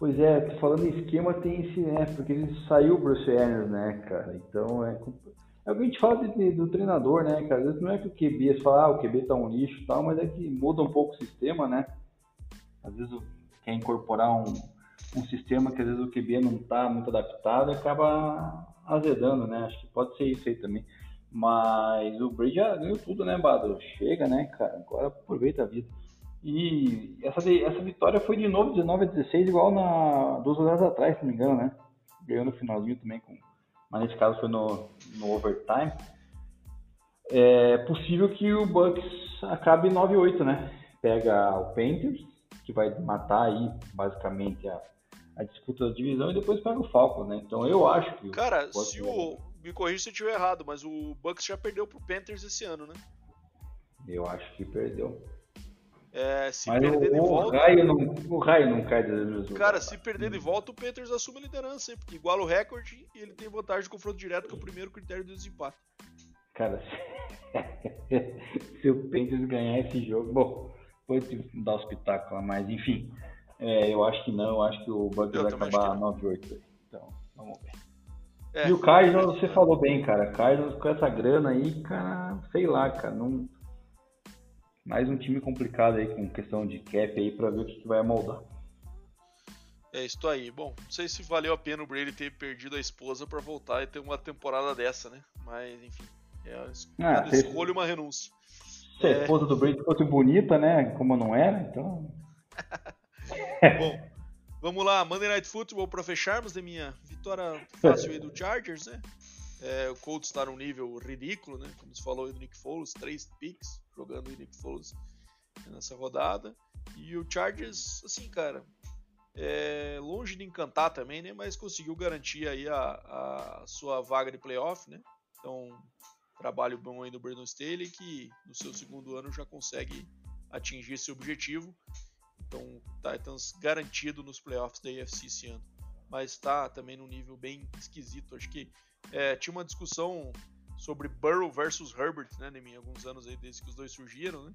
Pois é, falando em esquema, tem esse, né? Porque ele saiu o Bruce Arians, né, cara? Então é. É o que a gente fala de, do treinador, né, cara? Às vezes não é que o QB, você fala, ah, o QB tá um lixo e tal, mas é que muda um pouco o sistema, né? Às vezes quer incorporar um, um sistema que às vezes o QB não tá muito adaptado e acaba azedando, né? Acho que pode ser isso aí também. Mas o Brady já ganhou tudo, né, Bado? Chega, né, cara? Agora aproveita a vida. E essa, essa vitória foi de novo 19 a 16, igual na duas horas atrás, se não me engano, né? Ganhou no finalzinho também com mas nesse caso foi no, no overtime, é possível que o Bucks acabe 9-8, né? Pega o Panthers, que vai matar aí basicamente a, a disputa da divisão, e depois pega o Falcons, né? Então eu acho que. Cara, se o. Me corrija se eu estiver errado, mas o Bucks já perdeu pro Panthers esse ano, né? Eu acho que perdeu. É, se Mas perder o, de volta. O raio, não, o raio não cai das Cara, se perder de volta, o Panthers assume a liderança, hein? porque iguala o recorde e ele tem vantagem de confronto direto, que é o primeiro critério do desempate. Cara, se, (laughs) se o Panthers ganhar esse jogo, bom, pode dar os pitacos lá, mas enfim, é, eu acho que não, eu acho que o Bucks vai acabar 9-8. Então, vamos ver. É, e o Cardinals, você falou bem, cara. Cardinals com essa grana aí, cara, sei lá, cara, não mais um time complicado aí com questão de cap aí para ver o que, que vai moldar. É isso aí. Bom, não sei se valeu a pena o Brady ter perdido a esposa para voltar e ter uma temporada dessa, né? Mas enfim, é ah, uma escolha uma renúncia. Se é... a esposa do Brady fosse bonita, né? Como não era, então. (laughs) Bom, vamos lá, Monday Night Football para fecharmos da minha vitória fácil aí do Chargers, né? É, o Colts está num nível ridículo, né? Como você falou aí do Nick Foles, três picks jogando o Nick Foles nessa rodada. E o Chargers, assim, cara, é longe de encantar também, né? Mas conseguiu garantir aí a, a sua vaga de playoff, né? Então, trabalho bom aí do Brandon Staley, que no seu segundo ano já consegue atingir esse objetivo. Então, Titans garantido nos playoffs da AFC esse ano. Mas está também num nível bem esquisito. Acho que é, tinha uma discussão sobre Burrow versus Herbert, né, em alguns anos aí desde que os dois surgiram, né?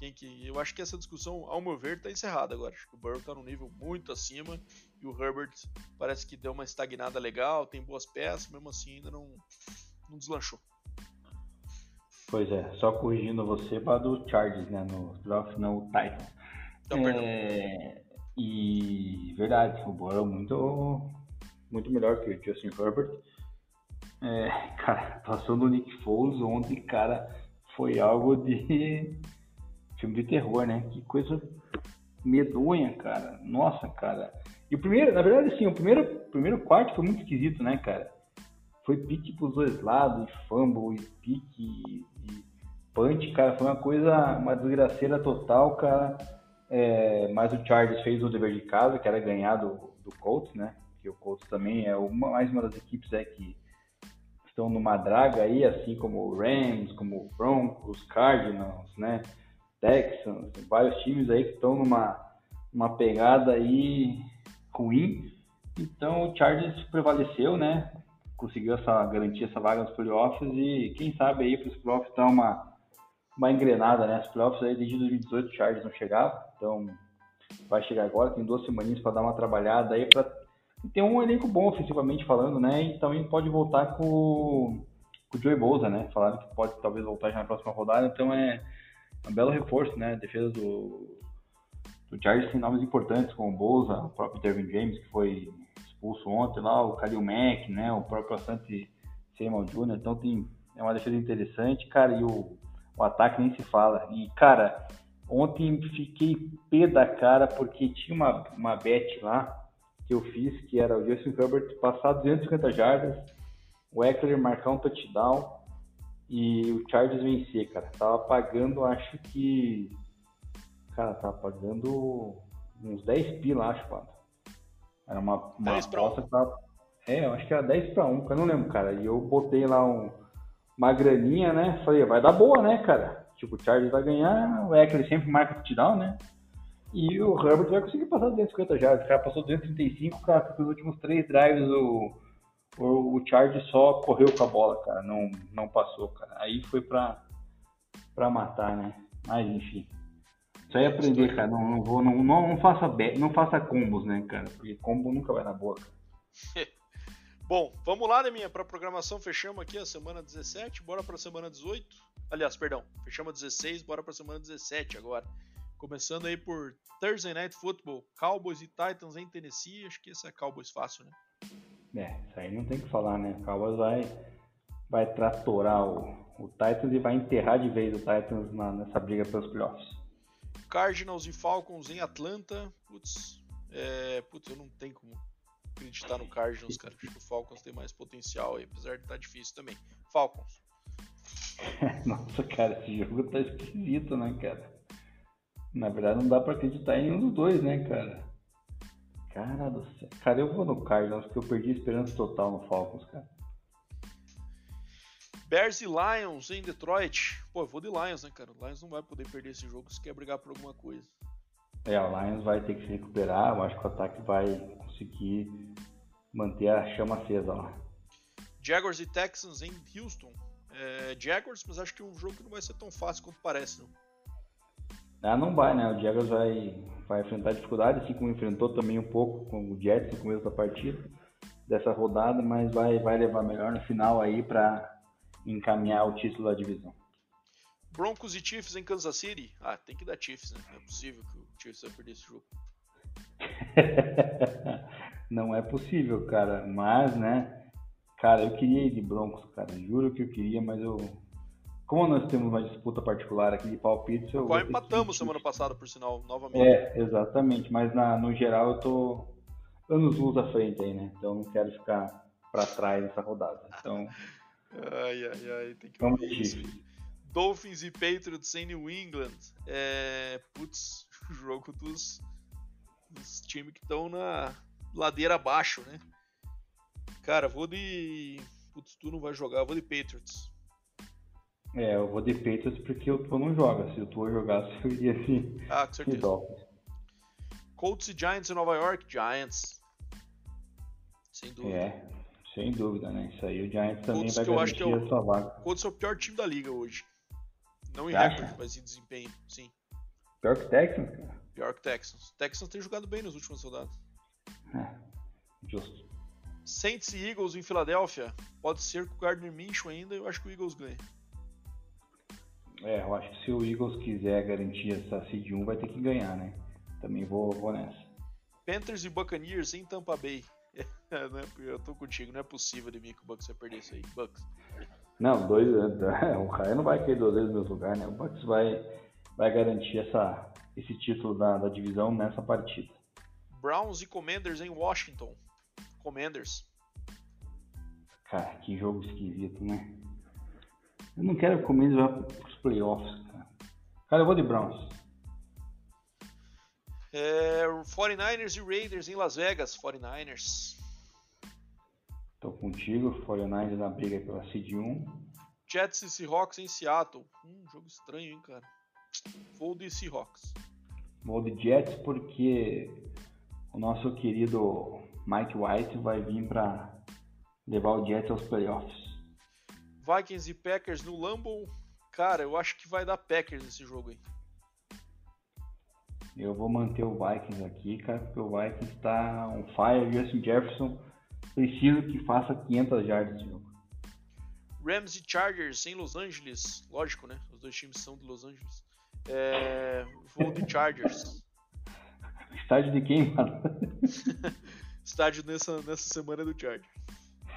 Quem que eu acho que essa discussão, ao meu ver, está encerrada agora. Acho que o Burrow está num nível muito acima e o Herbert parece que deu uma estagnada legal, tem boas peças, mesmo assim ainda não, não deslanchou. Pois é, só corrigindo você para do Chargers, né, no draft não o Titans. Não, é... E verdade, o Burrow muito muito melhor que o Justin Herbert. É, cara, a atuação do Nick Foles ontem, cara, foi algo de filme de terror, né? Que coisa medonha, cara. Nossa, cara. E o primeiro, na verdade, assim, o primeiro, primeiro quarto foi muito esquisito, né, cara? Foi pique pros dois lados, e fumble, e pique, e punch, cara. Foi uma coisa, uma desgraceira total, cara. É, mas o Chargers fez o dever de casa, que era ganhar do, do Colts, né? porque o Colts também é uma, mais uma das equipes é, que estão numa draga aí, assim como o Rams, como o Broncos, Cardinals, né? Texans, vários times aí que estão numa, numa pegada aí ruim. Então o Chargers prevaleceu, né? Conseguiu essa garantia, essa vaga nos playoffs e quem sabe aí para os playoffs dar uma, uma engrenada, né? Os playoffs aí desde 2018 o Chargers não chegava, então vai chegar agora, tem duas semaninhas para dar uma trabalhada aí para ter um elenco bom ofensivamente falando, né? E também pode voltar com, com o Joey Bosa, né? Falaram que pode talvez voltar já na próxima rodada, então é um belo reforço, né? A defesa do, do Chargers tem nomes importantes, como o Bosa, o próprio Dervin James, que foi expulso ontem lá, o Khalil Mack, né? O próprio Asante Seymour Jr. Então tem, é uma defesa interessante, cara, e o, o ataque nem se fala. E, cara, ontem fiquei pé da cara porque tinha uma, uma bet lá que eu fiz, que era o Justin Herbert passar 250 jardas, o Eckler marcar um touchdown e o Chargers vencer, cara. Tava pagando, acho que. Cara, tava pagando uns 10 pila, acho, mano. Era uma, uma aposta que tava. É, eu acho que era 10 para 1, eu não lembro, cara. E eu botei lá um, uma graninha, né? Falei, vai dar boa, né, cara? Tipo, o Chargers vai ganhar, o Eckler sempre marca touchdown, né? E o Herbert vai conseguir passar 250 jardas. O cara passou 235, cara, nos últimos três drives o o, o Charge só correu com a bola, cara, não, não passou, cara. Aí foi pra, pra matar, né? Mas enfim. Isso aí é aprender, cara. Não, não, vou, não, não, não, faça não faça combos, né, cara? Porque combo nunca vai na boa, (laughs) Bom, vamos lá, né, minha? Pra programação, fechamos aqui a semana 17, bora pra semana 18. Aliás, perdão, fechamos a 16, bora pra semana 17 agora. Começando aí por Thursday Night Football, Cowboys e Titans em Tennessee. Acho que esse é Cowboys fácil, né? É, isso aí não tem que falar, né? O Cowboys vai, vai tratorar o, o Titans e vai enterrar de vez o Titans na, nessa briga pelos playoffs. Cardinals e Falcons em Atlanta. Putz, é, putz, eu não tenho como acreditar no Cardinals, cara. Acho que o Falcons tem mais potencial aí, apesar de estar tá difícil também. Falcons. (laughs) Nossa, cara, esse jogo tá esquisito, né, cara? Na verdade, não dá pra acreditar em um dos dois, né, cara? Cara do céu. Cara, eu vou no Cardinals porque eu perdi a esperança total no Falcons, cara. Bears e Lions em Detroit. Pô, eu vou de Lions, né, cara? O Lions não vai poder perder esse jogo se quer brigar por alguma coisa. É, o Lions vai ter que se recuperar. Eu acho que o ataque vai conseguir manter a chama acesa lá. Jaguars e Texans em Houston. É, Jaguars, mas acho que um jogo que não vai ser tão fácil quanto parece, não. Ah, não vai, né? O Jaguars vai, vai enfrentar dificuldade, assim como enfrentou também um pouco com o Jets no começo da partida, dessa rodada, mas vai, vai levar melhor no final aí para encaminhar o título da divisão. Broncos e Chiefs em Kansas City? Ah, tem que dar Chiefs, né? Não é possível que o Chiefs vai perder esse jogo. (laughs) não é possível, cara, mas, né? Cara, eu queria ir de Broncos, cara. Juro que eu queria, mas eu como nós temos uma disputa particular aqui de palpites, eu. Qual empatamos que... semana passada, por sinal, novamente. É, exatamente, mas na, no geral eu tô anos luz à frente aí, né? Então não quero ficar para trás nessa rodada. Então. (laughs) ai, ai, ai, tem que Vamos isso. Dolphins e Patriots em New England. É. Putz, (laughs) o jogo dos, dos times que estão na ladeira abaixo, né? Cara, vou de. Putz, tu não vai jogar, vou de Patriots. É, eu vou de Patriots porque o Tua não joga. Se o Tua jogasse, eu (laughs) iria de, ah, com certeza. Dolphins. Colts e Giants em Nova York? Giants. Sem dúvida. É, sem dúvida, né? Isso aí o Giants também Colts vai que eu acho que é a sua vaga. Colts é o pior time da liga hoje. Não em recorde, mas em desempenho, sim. Pior que Texans, cara? Pior que Texans. Texans tem jogado bem nos últimos rodadas. É, justo. Saints e Eagles em Filadélfia. Pode ser que o Gardner Minshew ainda, eu acho que o Eagles ganha. É, eu acho que se o Eagles quiser garantir essa seed 1, vai ter que ganhar, né? Também vou, vou nessa. Panthers e Buccaneers em Tampa Bay. (laughs) É, né? Eu tô contigo, não é possível de mim que o Bucks vai perder isso aí. Bucks. Não, dois. (laughs) O Caio não vai cair duas vezes no mesmo lugar, né? O Bucks vai, vai garantir essa, esse título da, da divisão nessa partida. Browns e Commanders em Washington. Commanders. Cara, que jogo esquisito, né? Eu não quero que o vá para os playoffs, cara. Cara, eu vou de Browns. É, 49ers e Raiders em Las Vegas. 49ers. Tô contigo, 49 na briga pela Seed 1. Jets e Seahawks em Seattle. Hum, jogo estranho, hein, cara. Vou de Seahawks. Vou de Jets porque o nosso querido Mike White vai vir para levar o Jets aos playoffs. Vikings e Packers no Lambeau. Cara, eu acho que vai dar Packers esse jogo aí. Eu vou manter o Vikings aqui, cara, porque o Vikings está on fire. Justin Jefferson preciso que faça 500 yards de jogo. Rams e Chargers em Los Angeles. Lógico, né? Os dois times são de Los Angeles. É... Vou de Chargers. (laughs) Estádio de quem, mano? (laughs) Estádio nessa, nessa semana do Chargers.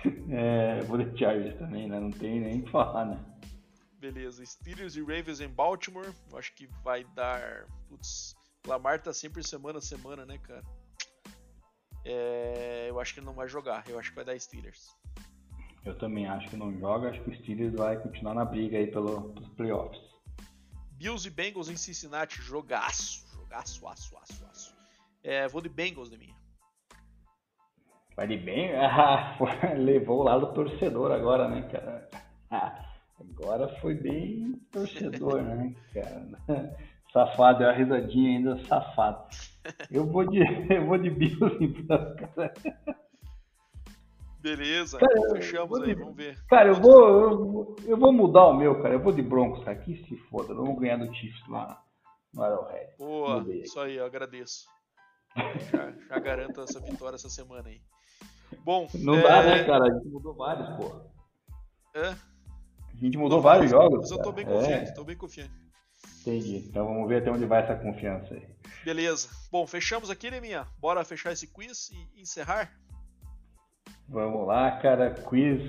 (laughs) É, vou de Chargers também, né? Não tem nem o que falar, né? Beleza. Steelers e Ravens em Baltimore. Eu acho que vai dar. Putz, Lamar tá sempre semana a semana, né, cara? É, eu acho que ele não vai jogar. Eu acho que vai dar Steelers. Eu também acho que não joga. Acho que o Steelers vai continuar na briga aí pelo, pelos playoffs. Bills e Bengals em Cincinnati. Jogaço. Jogaço, aço, aço, aço. É, vou de Bengals de minha. Vai de bem? (laughs) Ah, levou o lado torcedor agora, né, cara? Ah, (laughs) agora foi bem torcedor, né, cara? (laughs) Safado, é a risadinha ainda safado. Eu vou de, eu vou de Bills então, cara. Beleza, cara, fechamos aí, vamos ver. Cara, eu vou, eu, eu, vou mudar o meu, cara. Eu vou de Broncos aqui, se foda. Vamos ganhar do Chiefs lá no Arrowhead. Boa, isso aí, eu agradeço. já, já garanto essa vitória essa semana aí. Bom. Não é... dá, né, cara? A gente mudou vários, pô. É? A gente mudou vários jogos. Mas eu tô bem confiante, é. tô bem confiante. Entendi. Então vamos ver até onde vai essa confiança aí. Beleza. Bom, fechamos aqui, Neminha. Bora fechar esse quiz e encerrar? Vamos lá, cara. Quiz.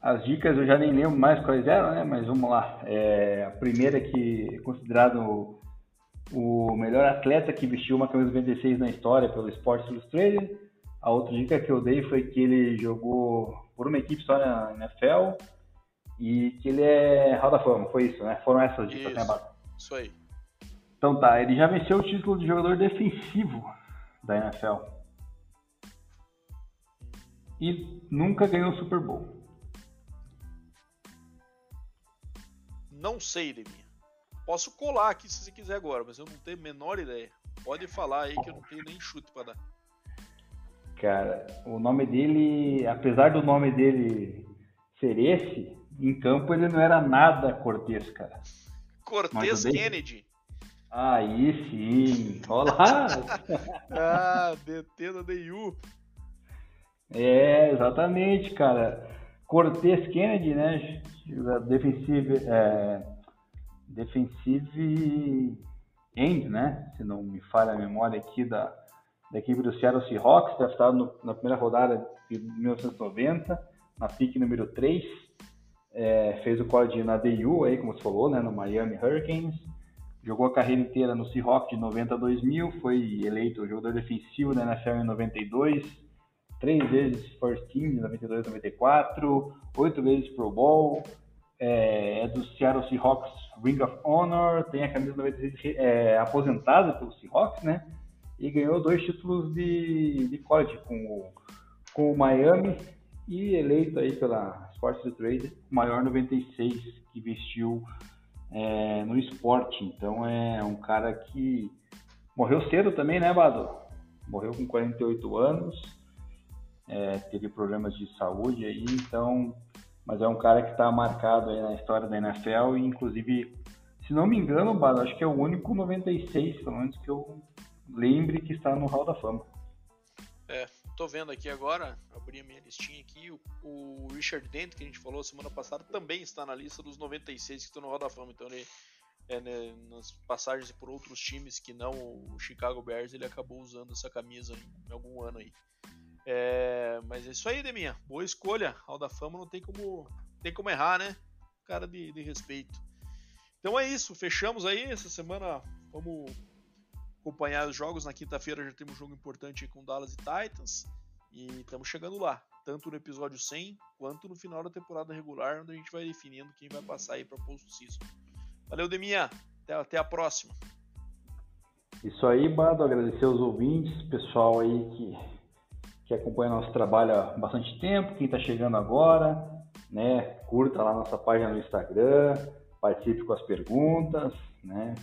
As dicas eu já nem lembro mais quais eram, né? Mas vamos lá. É, a primeira que é considerado o melhor atleta que vestiu uma camisa 96 na história pelo Sports Illustrated. A outra dica que eu dei foi que ele jogou por uma equipe só na NFL e que ele é Hall da Fama. Foi isso, né? Foram essas dicas, né, isso, né? Isso aí. Então tá, ele já venceu o título de jogador defensivo da NFL. E nunca ganhou o Super Bowl. Não sei, Leminha. Posso colar aqui se você quiser agora, mas eu não tenho a menor ideia. Pode falar aí que eu não tenho nem chute para dar. Cara, o nome dele, apesar do nome dele ser esse, em campo ele não era nada Cortez, cara. Cortez Kennedy. Aí sim. Olá! (laughs) ah, DT da DU. É, exatamente, cara. Cortez Kennedy, né? Defensive, é, defensive end, né? Se não me falha a memória aqui da, da equipe do Seattle Seahawks, draftado no, na primeira rodada de 1990, na pick número 3. É, fez o college na DU, aí, como você falou, né, no Miami Hurricanes. Jogou a carreira inteira no Seahawks de 90 a 2000, foi eleito jogador defensivo da NFL em 92, três vezes First Team de 92 a 94, oito vezes Pro Bowl, é, é, do Seattle Seahawks Ring of Honor, tem a camisa 96 é, aposentada pelo Seahawks, né? E ganhou dois títulos de, de college com o, com o Miami e eleito aí pela Sports Illustrated o maior 96 que vestiu é, no esporte. Então é um cara que morreu cedo também, né, Bado? Morreu com 48 anos, é, teve problemas de saúde aí, então, mas é um cara que está marcado aí na história da NFL e inclusive, se não me engano, Bado, acho que é o único 96, pelo menos que eu lembre que está no Hall da Fama. É, tô vendo aqui agora, abri a minha listinha aqui, o, o, Richard Dent, que a gente falou semana passada, também está na lista dos 96 que estão no Hall da Fama, então ele, é, né, nas passagens por outros times que não o Chicago Bears, ele acabou usando essa camisa em, algum ano aí. É, mas é isso aí, Deminha, boa escolha, Hall da Fama não tem como, tem como errar, né? Cara de, de respeito. Então é isso, fechamos aí essa semana, vamos acompanhar os jogos. Na quinta-feira já temos um jogo importante com Dallas e Titans. E estamos chegando lá, tanto no episódio 100 quanto no final da temporada regular, onde a gente vai definindo quem vai passar aí para post-season. Valeu, Deminha. Até, até a próxima. Isso aí, Bado. Agradecer aos ouvintes, pessoal aí que, que acompanha nosso trabalho há bastante tempo, quem está chegando agora, né? Curta lá nossa página no Instagram, participe com as perguntas, né?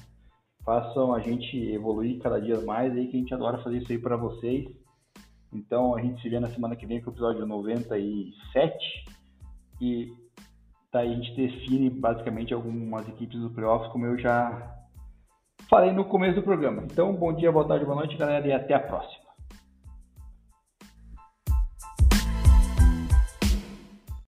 Façam a gente evoluir cada dia mais aí, que a gente adora fazer isso aí para vocês. Então a gente se vê na semana que vem com o episódio 97 e daí a gente define basicamente algumas equipes do playoffs, como eu já falei no começo do programa. Então, bom dia, boa tarde, boa noite, galera, e até a próxima.